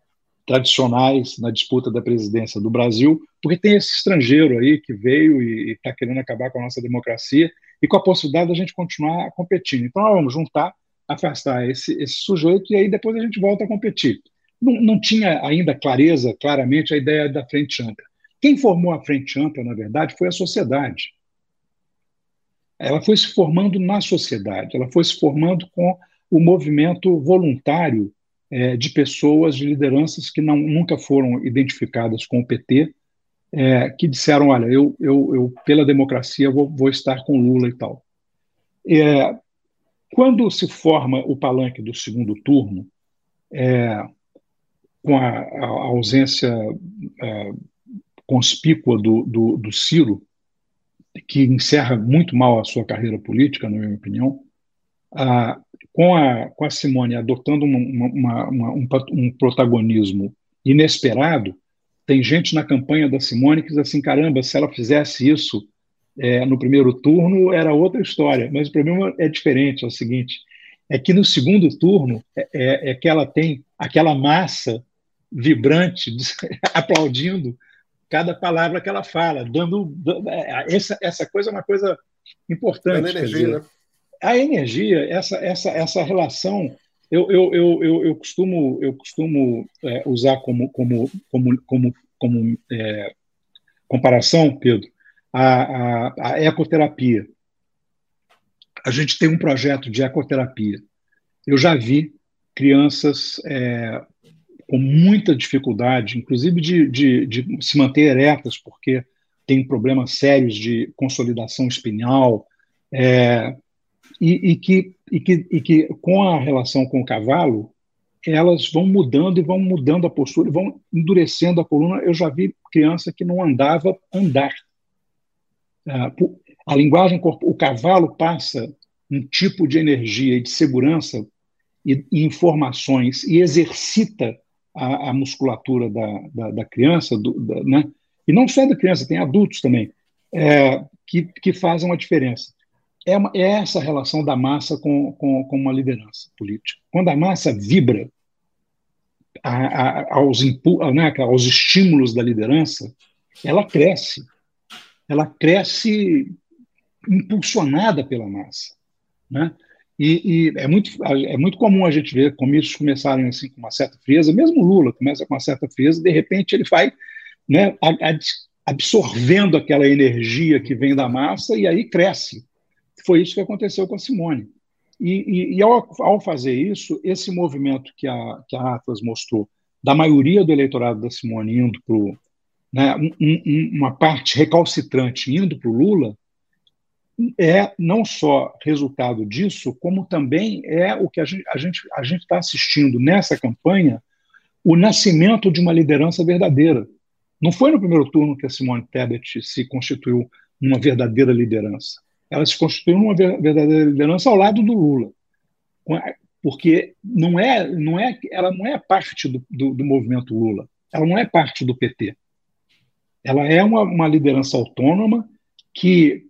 tradicionais na disputa da presidência do Brasil, porque tem esse estrangeiro aí que veio e está querendo acabar com a nossa democracia e com a possibilidade da gente continuar competindo. Então, nós vamos juntar, afastar esse, esse sujeito e aí depois a gente volta a competir. Não, não tinha ainda clareza, claramente, a ideia da frente ampla. Quem formou a frente ampla, na verdade, foi a sociedade. Ela foi se formando na sociedade, ela foi se formando com o movimento voluntário é, de pessoas, de lideranças que não, nunca foram identificadas com o PT, é, que disseram: olha, eu, eu, eu pela democracia vou, vou, estar com Lula e tal. É, quando se forma o palanque do segundo turno, é, com a, a ausência é, conspícua do, do, do Ciro, que encerra muito mal a sua carreira política, na minha opinião, com, a, com a Simone adotando uma, uma, uma, um, um, protagonismo inesperado, tem gente na campanha da Simone que diz assim: caramba, se ela fizesse isso é, no primeiro turno, era outra história. Mas o problema é diferente: é o seguinte, é que no segundo turno é, é, é que ela tem aquela massa vibrante *laughs* aplaudindo cada palavra que ela fala, dando, é, essa, essa coisa é uma coisa importante. energia, né? a energia, essa, essa, essa relação, eu, eu, eu, eu, eu costumo, eu costumo é, usar como, como, como, como, como é, comparação, Pedro, a, a, a ecoterapia. A gente tem um projeto de ecoterapia. Eu já vi crianças é, com muita dificuldade, inclusive de, de, de, se manter eretas, porque tem problemas sérios de consolidação espinhal, é, e, e, que, e, que, e que com a relação com o cavalo, elas vão mudando e vão mudando a postura, vão endurecendo a coluna. Eu já vi criança que não andava andar. Ah, a linguagem o cavalo passa um tipo de energia e de segurança e, e informações e exercita a, a musculatura da, da, da criança, do, da, né? e não só da criança, tem adultos também, é, que, que fazem uma diferença é, uma, é essa relação da massa com, com, com, uma liderança política. Quando a massa vibra a, a, aos, né, aos estímulos da liderança, ela cresce. Ela cresce impulsionada pela massa. Né? E, e, é, muito, é muito comum a gente ver comícios começarem assim com uma certa frieza, mesmo Lula começa com uma certa frieza, de repente ele vai né, absorvendo aquela energia que vem da massa e aí cresce. Foi isso que aconteceu com a Simone. E, e, e ao, ao, fazer isso, esse movimento que a, que a Atlas mostrou, da maioria do eleitorado da Simone indo para né, um, um, uma parte recalcitrante indo para o Lula, é não só resultado disso, como também é o que a gente a gente a gente está assistindo nessa campanha o nascimento de uma liderança verdadeira. Não foi no primeiro turno que a Simone Tebet se constituiu uma verdadeira liderança ela se constituiu uma verdadeira liderança ao lado do Lula, porque não é, não é, ela não é parte do, do, do movimento Lula, ela não é parte do PT. Ela é uma, uma liderança autônoma que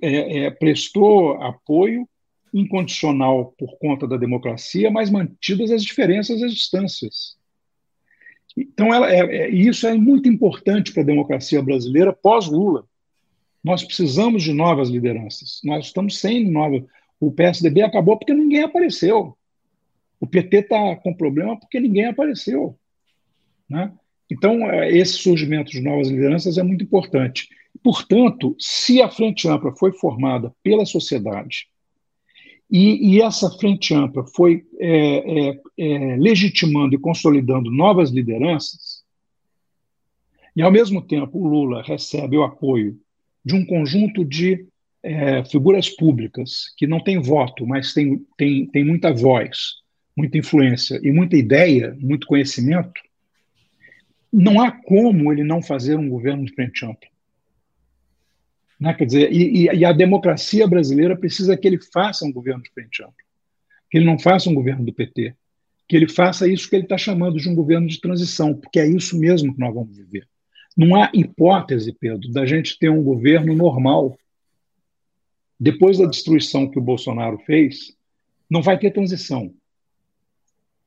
é, é, prestou apoio incondicional por conta da democracia, mas mantidas as diferenças e as distâncias. Então, ela, é, é, isso é muito importante para a democracia brasileira pós-Lula. Nós precisamos de novas lideranças. Nós estamos sem novas. O PSDB acabou porque ninguém apareceu. O PT está com problema porque ninguém apareceu. Né? Então, é, esse surgimento de novas lideranças é muito importante. Portanto, se a Frente Ampla foi formada pela sociedade e, e essa Frente Ampla foi é, é, é, legitimando e consolidando novas lideranças, e ao mesmo tempo o Lula recebe o apoio de um conjunto de é, figuras públicas que não têm voto, mas têm tem, tem muita voz, muita influência e muita ideia, muito conhecimento, não há como ele não fazer um governo de frente ampla. Né? Quer dizer, e, e, a democracia brasileira precisa que ele faça um governo de frente ampla, que ele não faça um governo do PT, que ele faça isso que ele está chamando de um governo de transição, porque é isso mesmo que nós vamos viver. Não há hipótese, Pedro, da gente ter um governo normal. Depois da destruição que o Bolsonaro fez, não vai ter transição.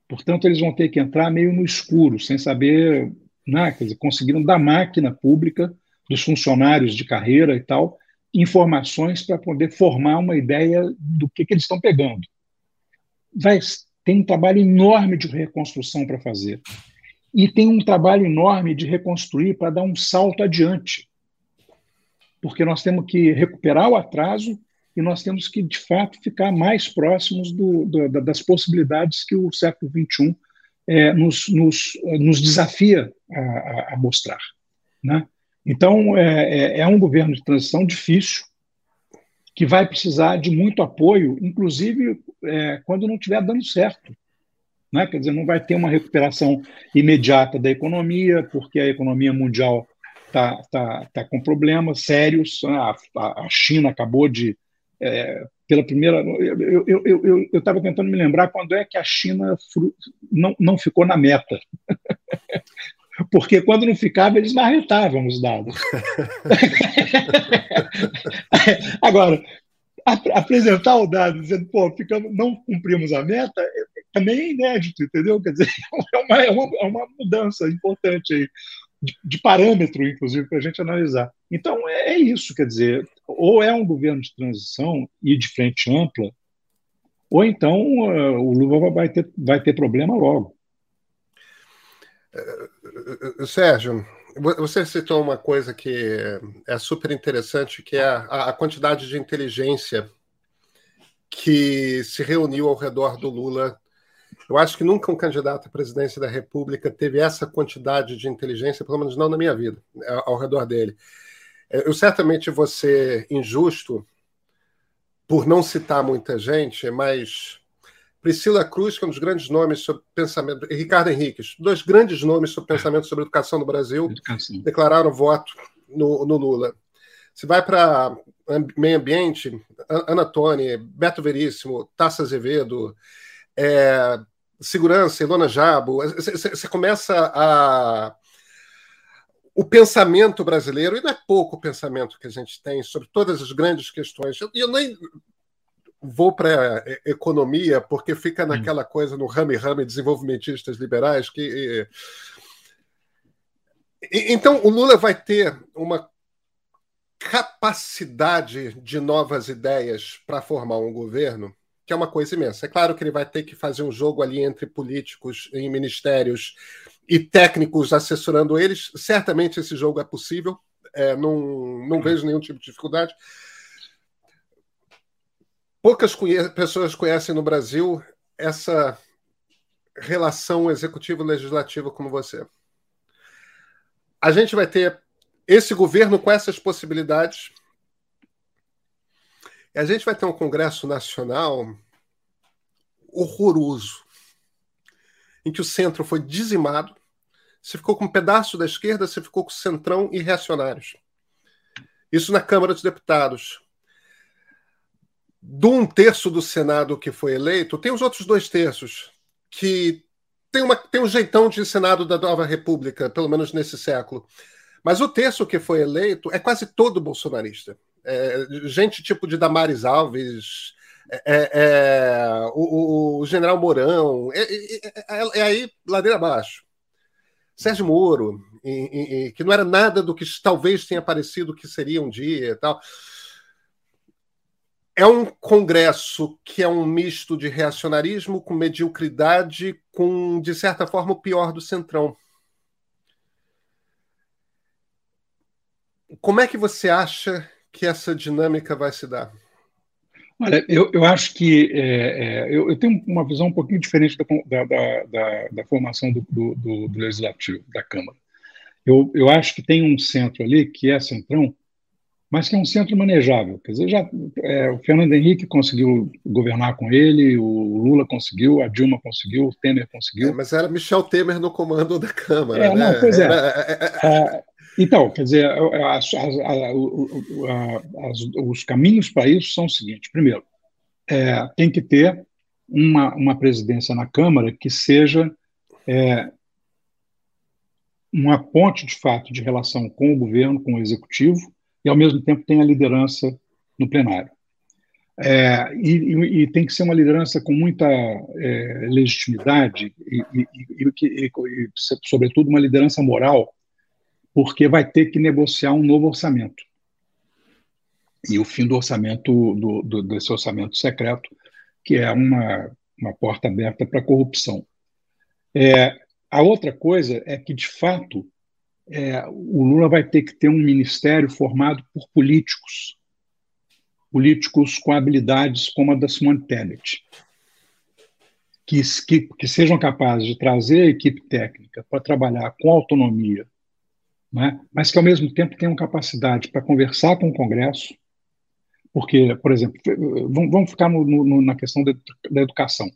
Portanto, eles vão ter que entrar meio no escuro, sem saber, né? Quer dizer, conseguiram da máquina pública dos funcionários de carreira e tal, informações para poder formar uma ideia do que, que eles estão pegando. Vai, tem um trabalho enorme de reconstrução para fazer. E tem um trabalho enorme de reconstruir para dar um salto adiante. Porque nós temos que recuperar o atraso e nós temos que, de fato, ficar mais próximos do, do, das possibilidades que o século XXI é, nos, nos, nos desafia a, a mostrar. Né? Então, é, é, é um governo de transição difícil, que vai precisar de muito apoio, inclusive é, quando não estiver dando certo. Né? Quer dizer, não vai ter uma recuperação imediata da economia, porque a economia mundial está tá, tá com problemas sérios. Né? A, a China acabou de, é, pela primeira. Eu estava eu, eu, eu, tentando me lembrar quando é que a China não, não ficou na meta. *laughs* porque quando não ficava, eles marretavam os dados. *laughs* Agora, apresentar o dado dizendo, pô, ficamos, não cumprimos a meta, também é inédito, entendeu? Quer dizer, *laughs* é uma, é uma, é uma mudança importante aí, de, de parâmetro, inclusive, para a gente analisar. Então, é, é isso, quer dizer, ou é um governo de transição e de frente ampla, ou então uh, o Lula vai ter, vai ter problema logo. Sérgio, você citou uma coisa que é super interessante, que é a, a, quantidade de inteligência que se reuniu ao redor do Lula. Eu acho que nunca um candidato à presidência da República teve essa quantidade de inteligência, pelo menos não na minha vida, ao redor dele. Eu certamente vou ser injusto por não citar muita gente, mas Priscila Cruz, que é um dos grandes nomes sobre pensamento, e Ricardo Henriques, dois grandes nomes sobre pensamento sobre educação no Brasil, educação. declararam voto no, no Lula. Se vai para meio ambiente, Ana Toni, Beto Veríssimo, Taça Azevedo, é, segurança, Ilona Jabo, você começa a. O pensamento brasileiro, e não é pouco o pensamento que a gente tem sobre todas as grandes questões. Eu, eu nem vou para economia porque fica hum. naquela coisa no rame-rame desenvolvimentistas liberais que então o Lula vai ter uma capacidade de novas ideias para formar um governo que é uma coisa imensa. É claro que ele vai ter que fazer um jogo ali entre políticos em ministérios e técnicos assessorando eles. Certamente esse jogo é possível. É, não, não vejo nenhum tipo de dificuldade. Poucas conhe pessoas conhecem no Brasil essa relação executivo-legislativo como você. A gente vai ter esse governo com essas possibilidades. A gente vai ter um Congresso Nacional horroroso, em que o centro foi dizimado. Você ficou com um pedaço da esquerda, você ficou com o centrão e reacionários. Isso na Câmara dos Deputados do um terço do Senado que foi eleito, tem os outros dois terços que tem, uma, tem um jeitão de Senado da Nova República, pelo menos nesse século. Mas o terço que foi eleito é quase todo bolsonarista. É, gente tipo de Damares Alves, é, é, é o, o, general Mourão, é, é, aí ladeira abaixo. Sérgio Moro, e, e, que não era nada do que talvez tenha parecido que seria um dia e tal. É um congresso que é um misto de reacionarismo com mediocridade, com, de certa forma, o pior do centrão. Como é que você acha que essa dinâmica vai se dar? Olha, eu, eu acho que é, é, eu, eu, tenho uma visão um pouquinho diferente da, da, da, da formação do, do, do, Legislativo, da Câmara. Eu, eu acho que tem um centro ali, que é centrão, mas que é um centro manejável. Quer dizer, já, é, o Fernando Henrique conseguiu governar com ele, o Lula conseguiu, a Dilma conseguiu, o Temer conseguiu. É, mas era Michel Temer no comando da Câmara. É, né? não, pois é. é então, quer dizer, as, as, as, os caminhos para isso são os seguintes: primeiro, é, tem que ter uma, uma presidência na Câmara que seja é, uma ponte de fato de relação com o governo, com o executivo, e ao mesmo tempo tem a liderança no plenário. É, e, e, tem que ser uma liderança com muita é, legitimidade e, e, e, sobretudo, uma liderança moral porque vai ter que negociar um novo orçamento. E o fim do orçamento, do, do, desse orçamento secreto, que é uma, uma porta aberta para a corrupção. É, a outra coisa é que, de fato, é, o Lula vai ter que ter um ministério formado por políticos, políticos com habilidades como a da Simone Tebet, que, que, que sejam capazes de trazer a equipe técnica para trabalhar com autonomia né? mas que, ao mesmo tempo, tenham capacidade para conversar com o Congresso, porque, por exemplo, vamos ficar no, no, na questão da, da educação.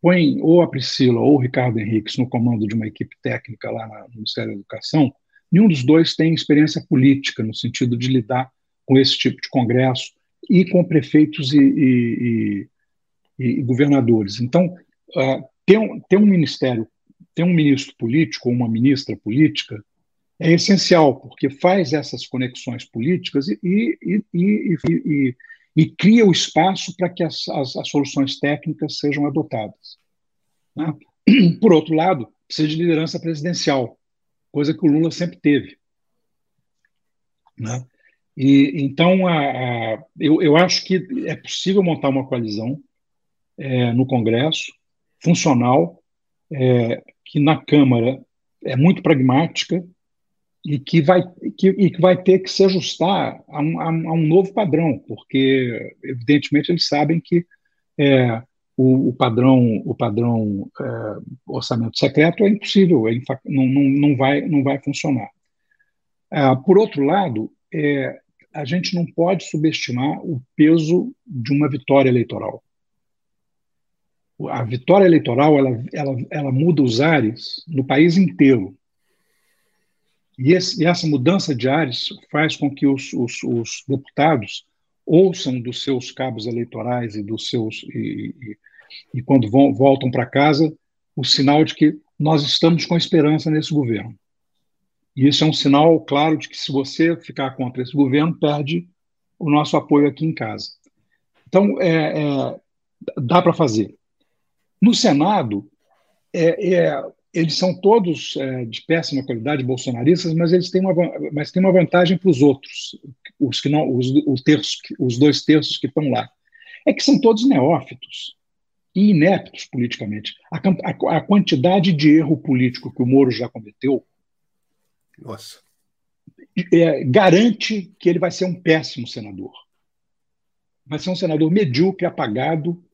Põe ou a Priscila ou o Ricardo Henriques no comando de uma equipe técnica lá no Ministério da Educação, nenhum dos dois tem experiência política no sentido de lidar com esse tipo de congresso e com prefeitos e, e, e, e governadores. Então, uh, ter, um, ter um ministério, ter um ministro político ou uma ministra política é essencial, porque faz essas conexões políticas e, e, e, e cria o espaço para que as, as, as, soluções técnicas sejam adotadas. Né? Por outro lado, precisa de liderança presidencial, coisa que o Lula sempre teve. Né? E, então, a, a, eu, eu acho que é possível montar uma coalizão é, no Congresso, funcional, é, que na Câmara é muito pragmática, e que vai, que, e que vai ter que se ajustar a um, a um novo padrão, porque, evidentemente, eles sabem que é, o, o, padrão, o padrão é, orçamento secreto é impossível, ele não, não, não, vai, não vai funcionar. Ah, por outro lado, é, a gente não pode subestimar o peso de uma vitória eleitoral. A vitória eleitoral ela, ela, ela muda os ares no país inteiro. E, esse, e essa mudança de ares faz com que os, os, os, deputados ouçam dos seus cabos eleitorais e dos seus e, e, e quando vão, voltam para casa o sinal de que nós estamos com esperança nesse governo. E isso é um sinal claro de que se você ficar contra esse governo perde o nosso apoio aqui em casa. Então é, é dá para fazer. No Senado é, é eles são todos é, de péssima qualidade bolsonaristas, mas eles têm uma, mas têm uma vantagem para os outros, os que não, os, os, terços, os dois terços que estão lá, é que são todos neófitos e ineptos politicamente. A, a, a quantidade de erro político que o Moro já cometeu, nossa, é, garante que ele vai ser um péssimo senador. Vai ser um senador medíocre, apagado,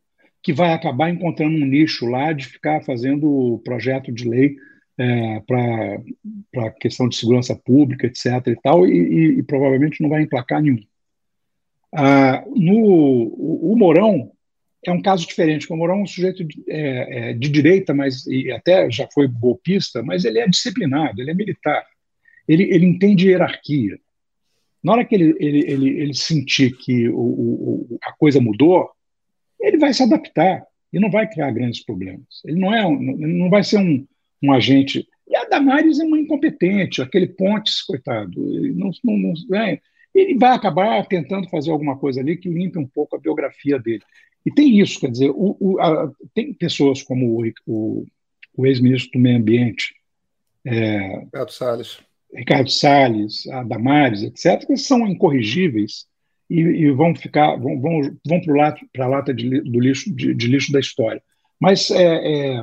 que vai acabar encontrando um nicho lá de ficar fazendo projeto de lei é, para a questão de segurança pública, etc. e tal, e, e, e provavelmente não vai emplacar nenhum. Ah, no, o, o, Mourão é um caso diferente, porque o Mourão é um sujeito de, é, é, de direita, mas e até já foi golpista, mas ele é disciplinado, ele é militar, ele, ele entende hierarquia. Na hora que ele, ele, ele, ele sentir que o, o, a coisa mudou, ele vai se adaptar e não vai criar grandes problemas. Ele não é, um, não vai ser um, um agente E a Damares é uma incompetente, aquele Pontes, coitado, não, não, não é, ele vai acabar tentando fazer alguma coisa ali que limpe um pouco a biografia dele. E tem isso, quer dizer, o, o, a, tem pessoas como o, o, o ex-ministro do Meio Ambiente, é, Ricardo Salles, Ricardo Salles, a Damares, etc., que são incorrigíveis e, e vão ficar, vão, vão, vão para a lata de, do lixo, de, de, lixo da história. Mas é, é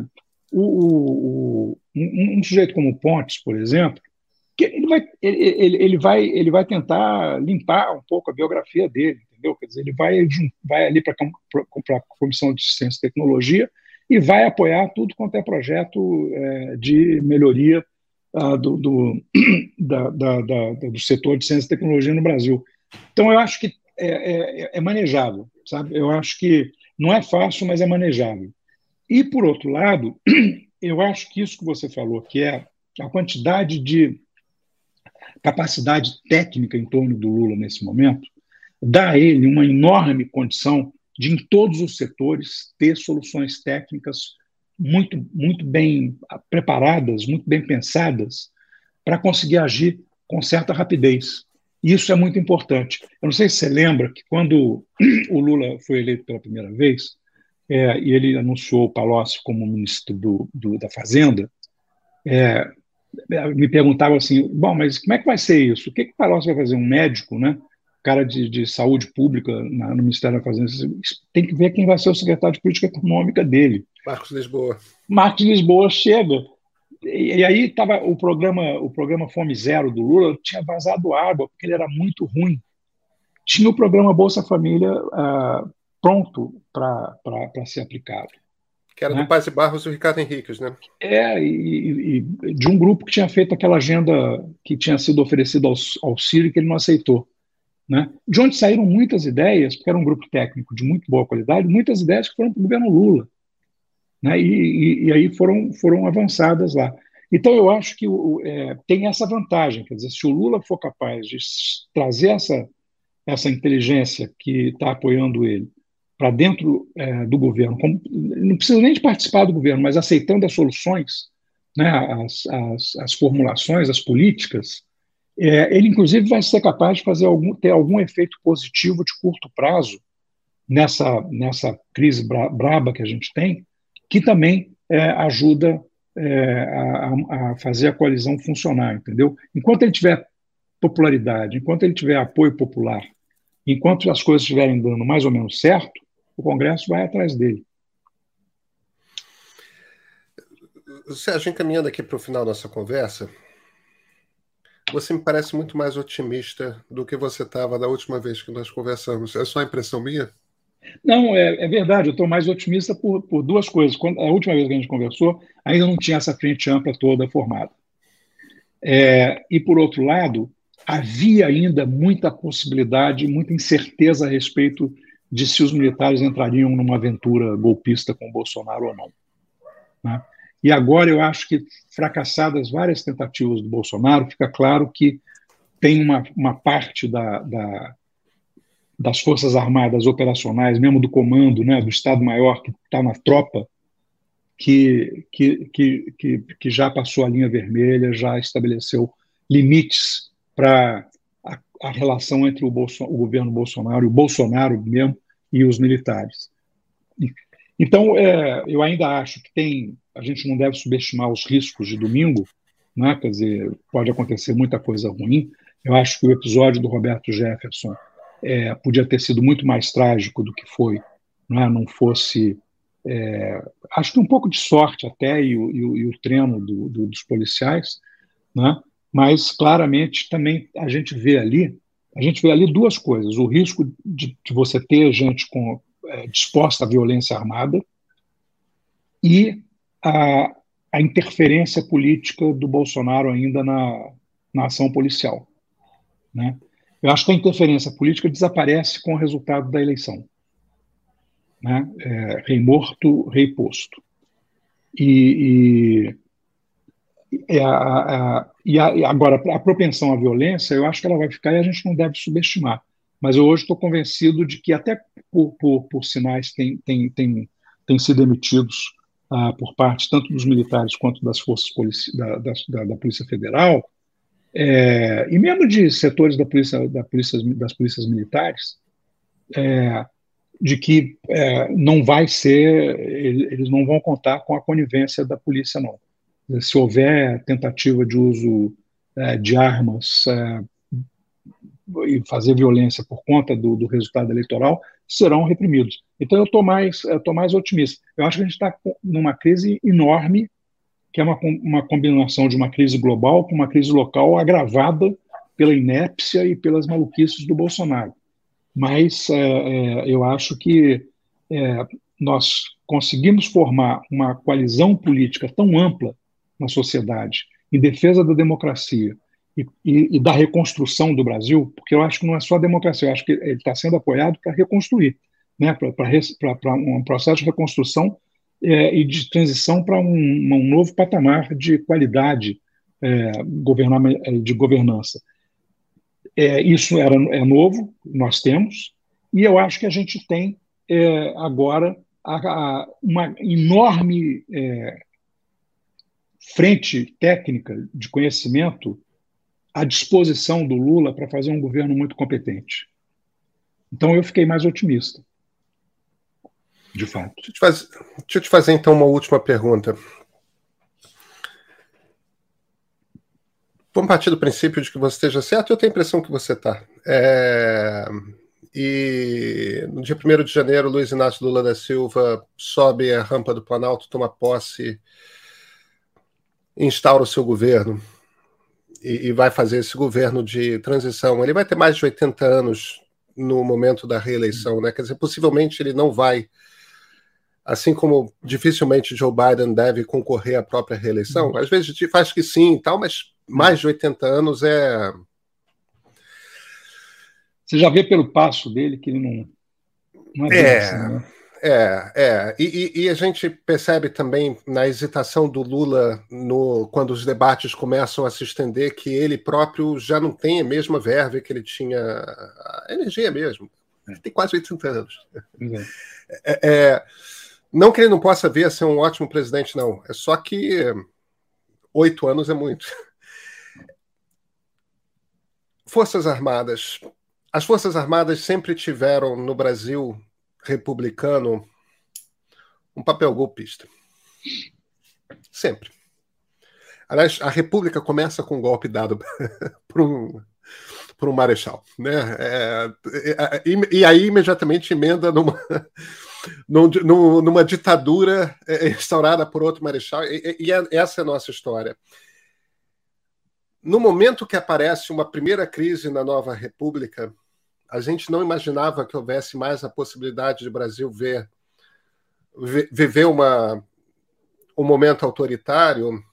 o, o, um, um, sujeito como Pontes, por exemplo, que ele vai, ele, ele, vai, ele vai tentar limpar um pouco a biografia dele, entendeu? Quer dizer, ele vai, vai ali para a Comissão de Ciência e Tecnologia e vai apoiar tudo quanto é projeto é, de melhoria uh, do, do, *clears throat* da, da, da, do setor de ciência e tecnologia no Brasil. Então, eu acho que é, é, é manejável, sabe? Eu acho que não é fácil, mas é manejável. E, por outro lado, *clears throat* eu acho que isso que você falou, que é a quantidade de capacidade técnica em torno do Lula nesse momento, dá a ele uma enorme condição de, em todos os setores, ter soluções técnicas muito, muito bem preparadas, muito bem pensadas, para conseguir agir com certa rapidez. Isso é muito importante. Eu não sei se você lembra que quando o Lula foi eleito pela primeira vez, é, e ele anunciou o Palocci como ministro do, do da Fazenda, é, me perguntava assim, bom, mas como é que vai ser isso? O que, que o Palocci vai fazer? Um médico, né? cara de, de saúde pública na, no Ministério da Fazenda, tem que ver quem vai ser o secretário de política econômica dele. Marcos Lisboa. Marcos Lisboa chega e, e aí estava o programa, o programa Fome Zero do Lula tinha vazado água porque ele era muito ruim. Tinha o programa Bolsa Família uh, pronto para ser aplicado. Que era né? do Paz e Barros e o Ricardo Henriques, né? É, e, e, de um grupo que tinha feito aquela agenda que tinha sido oferecida ao, e que ele não aceitou. Né? De onde saíram muitas ideias, porque era um grupo técnico de muito boa qualidade, muitas ideias que foram para o governo Lula né? e, e, e, aí foram, foram avançadas lá. Então, eu acho que é, tem essa vantagem, quer dizer, se o Lula for capaz de trazer essa, essa inteligência que está apoiando ele para dentro é, do governo, como, não precisa nem de participar do governo, mas aceitando as soluções, né, as, as, as formulações, as políticas, é, ele inclusive vai ser capaz de fazer algum, ter algum efeito positivo de curto prazo nessa, nessa crise bra, braba que a gente tem, que também é, ajuda é, a, a, fazer a coalizão funcionar, entendeu? Enquanto ele tiver popularidade, enquanto ele tiver apoio popular, enquanto as coisas estiverem dando mais ou menos certo, o Congresso vai atrás dele. Sérgio, encaminhando aqui para o final da nossa conversa, você me parece muito mais otimista do que você estava da última vez que nós conversamos. É só impressão minha? Não, é, é verdade. Eu estou mais otimista por, por duas coisas. Quando, a última vez que a gente conversou, ainda não tinha essa frente ampla toda formada. É, e, por outro lado, havia ainda muita possibilidade, muita incerteza a respeito de se os militares entrariam numa aventura golpista com Bolsonaro ou não. Né? E agora eu acho que, fracassadas várias tentativas do Bolsonaro, fica claro que tem uma, uma parte da, da, das Forças Armadas operacionais, mesmo do comando, né, do Estado-Maior, que está na tropa, que, que, que, que, já passou a linha vermelha, já estabeleceu limites para a, a, relação entre o, o governo Bolsonaro o Bolsonaro mesmo e os militares. Então, é, eu ainda acho que tem a gente não deve subestimar os riscos de domingo, né? quer dizer, pode acontecer muita coisa ruim. Eu acho que o episódio do Roberto Jefferson é, podia ter sido muito mais trágico do que foi, né? não fosse. É, acho que um pouco de sorte até e o, e o, e o treino do, do, dos policiais, né? mas claramente também a gente vê ali, a gente vê ali duas coisas: o risco de, de você ter gente com, é, disposta à violência armada e a, a interferência política do Bolsonaro ainda na, na ação policial. Né? Eu acho que a interferência política desaparece com o resultado da eleição. Né? É, rei morto, rei posto. E, e, a, a, e, a, e, agora, a propensão à violência, eu acho que ela vai ficar e a gente não deve subestimar. Mas eu hoje estou convencido de que, até por, por, por sinais, tem, tem, tem, tem sido emitidos ah, por parte tanto dos militares quanto das forças da, da, da, Polícia Federal, é, e mesmo de setores da polícia, da polícia, das polícias militares, é, de que é, não vai ser, eles não vão contar com a conivência da polícia, não. Se houver tentativa de uso é, de armas é, e fazer violência por conta do, do, resultado eleitoral, serão reprimidos. Então, eu estou mais, mais otimista. Eu acho que a gente está numa crise enorme, que é uma, uma combinação de uma crise global com uma crise local agravada pela inépcia e pelas maluquices do Bolsonaro. Mas é, é, eu acho que é, nós conseguimos formar uma coalizão política tão ampla na sociedade em defesa da democracia e, e, e, da reconstrução do Brasil, porque eu acho que não é só a democracia, eu acho que ele está sendo apoiado para reconstruir, né, para um processo de reconstrução é, e de transição para um, um, novo patamar de qualidade é, de governança. É, isso era, é novo, nós temos, e eu acho que a gente tem é, agora a, a, uma enorme é, frente técnica de conhecimento à disposição do Lula para fazer um governo muito competente. Então eu fiquei mais otimista, de fato. Deixa eu te fazer, eu te fazer então uma última pergunta. Vamos partir do princípio de que você esteja certo, eu tenho a impressão que você está. É... E no dia 1 de janeiro, Luiz Inácio Lula da Silva sobe a rampa do Planalto, toma posse, instaura o seu governo e, e vai fazer esse governo de transição. Ele vai ter mais de 80 anos no momento da reeleição, né? Quer dizer, possivelmente ele não vai, assim como dificilmente Joe Biden deve concorrer à própria reeleição. Às vezes faz que sim e tal, mas mais de 80 anos é. Você já vê pelo passo dele que ele não. não é, é, assim, né? é, é. E, e, a gente percebe também na hesitação do Lula no, quando os debates começam a se estender que ele próprio já não tem a mesma verve que ele tinha, a energia mesmo. Ele tem quase 80 anos. É, é, não que ele não possa vir a ser um ótimo presidente, não. É só que oito anos é muito. Forças Armadas. As Forças Armadas sempre tiveram no Brasil republicano um papel golpista. Sempre. Aliás, a República começa com um golpe dado *laughs* por um, por um marechal. Né? É, é, e, e, aí, imediatamente, emenda numa, numa ditadura é, instaurada por outro marechal. E, e, essa é a nossa história. No momento que aparece uma primeira crise na nova república, a gente não imaginava que houvesse mais a possibilidade de Brasil ver viver uma um momento autoritário.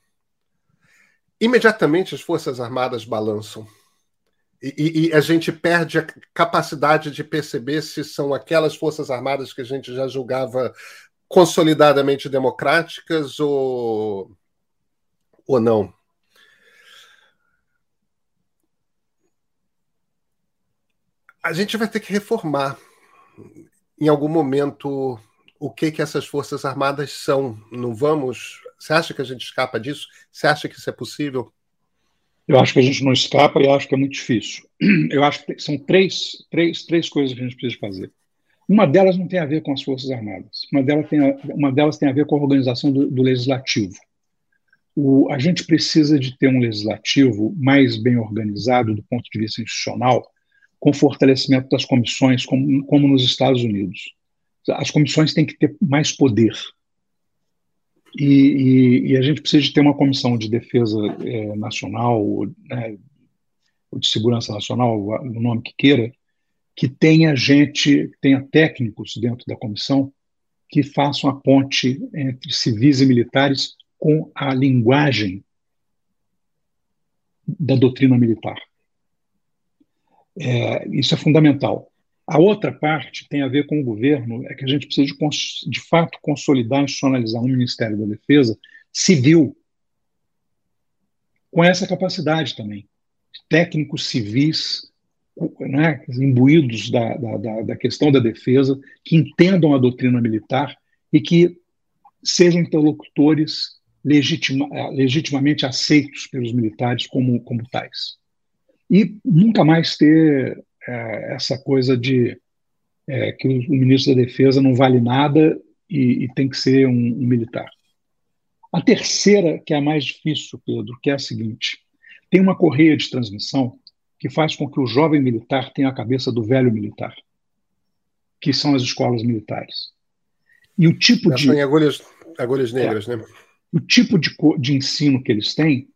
Imediatamente as forças armadas balançam e, e, a gente perde a capacidade de perceber se são aquelas forças armadas que a gente já julgava consolidadamente democráticas ou ou não. a gente vai ter que reformar em algum momento o que que essas forças armadas são. Não vamos? Você acha que a gente escapa disso? Você acha que isso é possível? Eu acho que a gente não escapa e acho que é muito difícil. *clears throat* Eu acho que são três, três, três coisas que a gente precisa fazer. Uma delas não tem a ver com as Forças Armadas. Uma delas tem a, uma delas tem a ver com a organização do, do legislativo. O, a gente precisa de ter um legislativo mais bem organizado do ponto de vista institucional, com fortalecimento das comissões, como, como nos Estados Unidos. As comissões têm que ter mais poder. E, e, e a gente precisa de ter uma comissão de defesa é, nacional, né, ou de segurança nacional, o nome que queira, que tenha gente, tenha técnicos dentro da comissão que façam a ponte entre civis e militares com a linguagem da doutrina militar. É, isso é fundamental. A outra parte tem a ver com o governo, é que a gente precisa de, de fato consolidar e institucionalizar um Ministério da Defesa civil, com essa capacidade também. Técnicos civis, né, imbuídos da, da, da, questão da defesa, que entendam a doutrina militar e que sejam interlocutores legitima, legitimamente aceitos pelos militares como, como tais. E nunca mais ter é, essa coisa de é, que o, ministro da Defesa não vale nada e, e tem que ser um, um militar. A terceira, que é a mais difícil, Pedro, que é a seguinte: tem uma correia de transmissão que faz com que o jovem militar tenha a cabeça do velho militar, que são as escolas militares. E o tipo Já de. Em agulhas, agulhas negras, é, né? O tipo de, de ensino que eles têm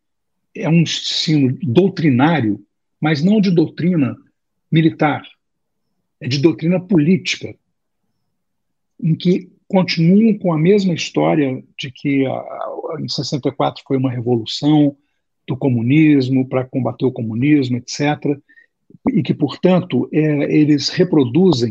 é um ensino doutrinário, mas não de doutrina militar, é de doutrina política, em que continuam com a mesma história de que a, a, em 64 foi uma revolução do comunismo para combater o comunismo, etc., e que, portanto, é, eles reproduzem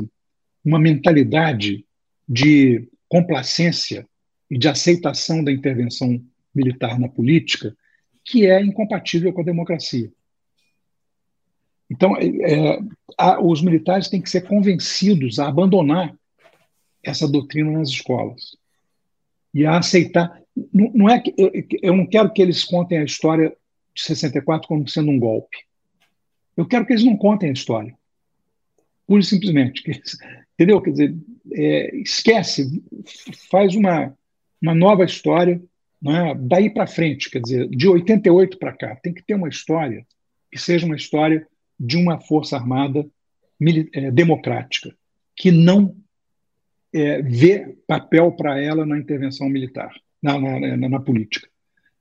uma mentalidade de complacência e de aceitação da intervenção militar na política que é incompatível com a democracia. Então, é, é, a, os militares têm que ser convencidos a abandonar essa doutrina nas escolas e a aceitar. Não, não é que eu, eu, não quero que eles contem a história de 64 como sendo um golpe. Eu quero que eles não contem a história, pura e simplesmente. Entendeu? Quer dizer, é, esquece, faz uma, uma nova história né, daí para frente, quer dizer, de 88 para cá. Tem que ter uma história que seja uma história de uma força armada é, democrática, que não é, vê papel para ela na intervenção militar, na, na, na, na política.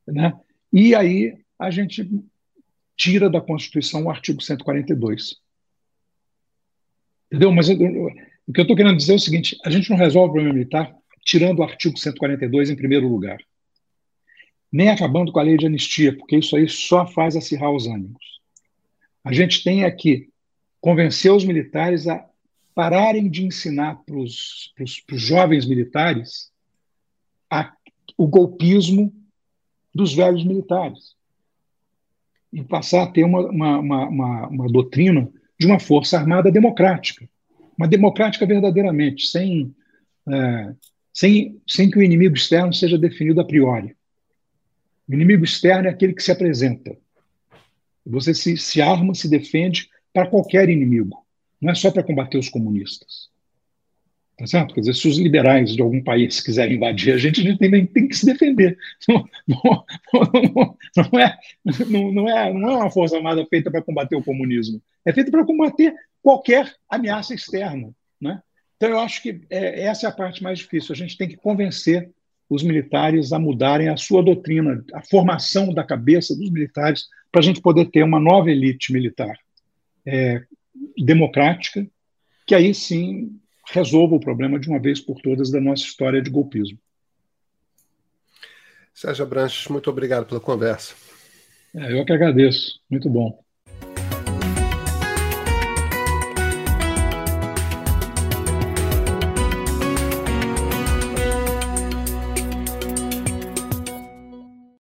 Né? E aí a gente tira da Constituição o artigo 142. Entendeu? Mas eu, eu, o que eu estou querendo dizer é o seguinte: a gente não resolve o problema militar tirando o artigo 142 em primeiro lugar. Nem acabando com a lei de anistia, porque isso aí só faz acirrar os ânimos. A gente tem aqui convencer os militares a pararem de ensinar para os jovens militares a, o golpismo dos velhos militares e passar a ter uma, uma, uma, uma, doutrina de uma força armada democrática, uma democrática verdadeiramente, sem, é, sem, sem que o inimigo externo seja definido a priori. O inimigo externo é aquele que se apresenta. Você se, se arma, se defende para qualquer inimigo. Não é só para combater os comunistas. Tá certo? Quer dizer, se os liberais de algum país quiserem invadir a gente, a gente tem, tem que se defender. Não, não, não, é, não, não, é, não é uma força armada feita para combater o comunismo. É feita para combater qualquer ameaça externa. Né? Então, eu acho que é, essa é a parte mais difícil. A gente tem que convencer os militares a mudarem a sua doutrina, a formação da cabeça dos militares, para a gente poder ter uma nova elite militar é, democrática, que aí sim resolva o problema de uma vez por todas da nossa história de golpismo. Sérgio Branches, muito obrigado pela conversa. É, eu que agradeço. Muito bom.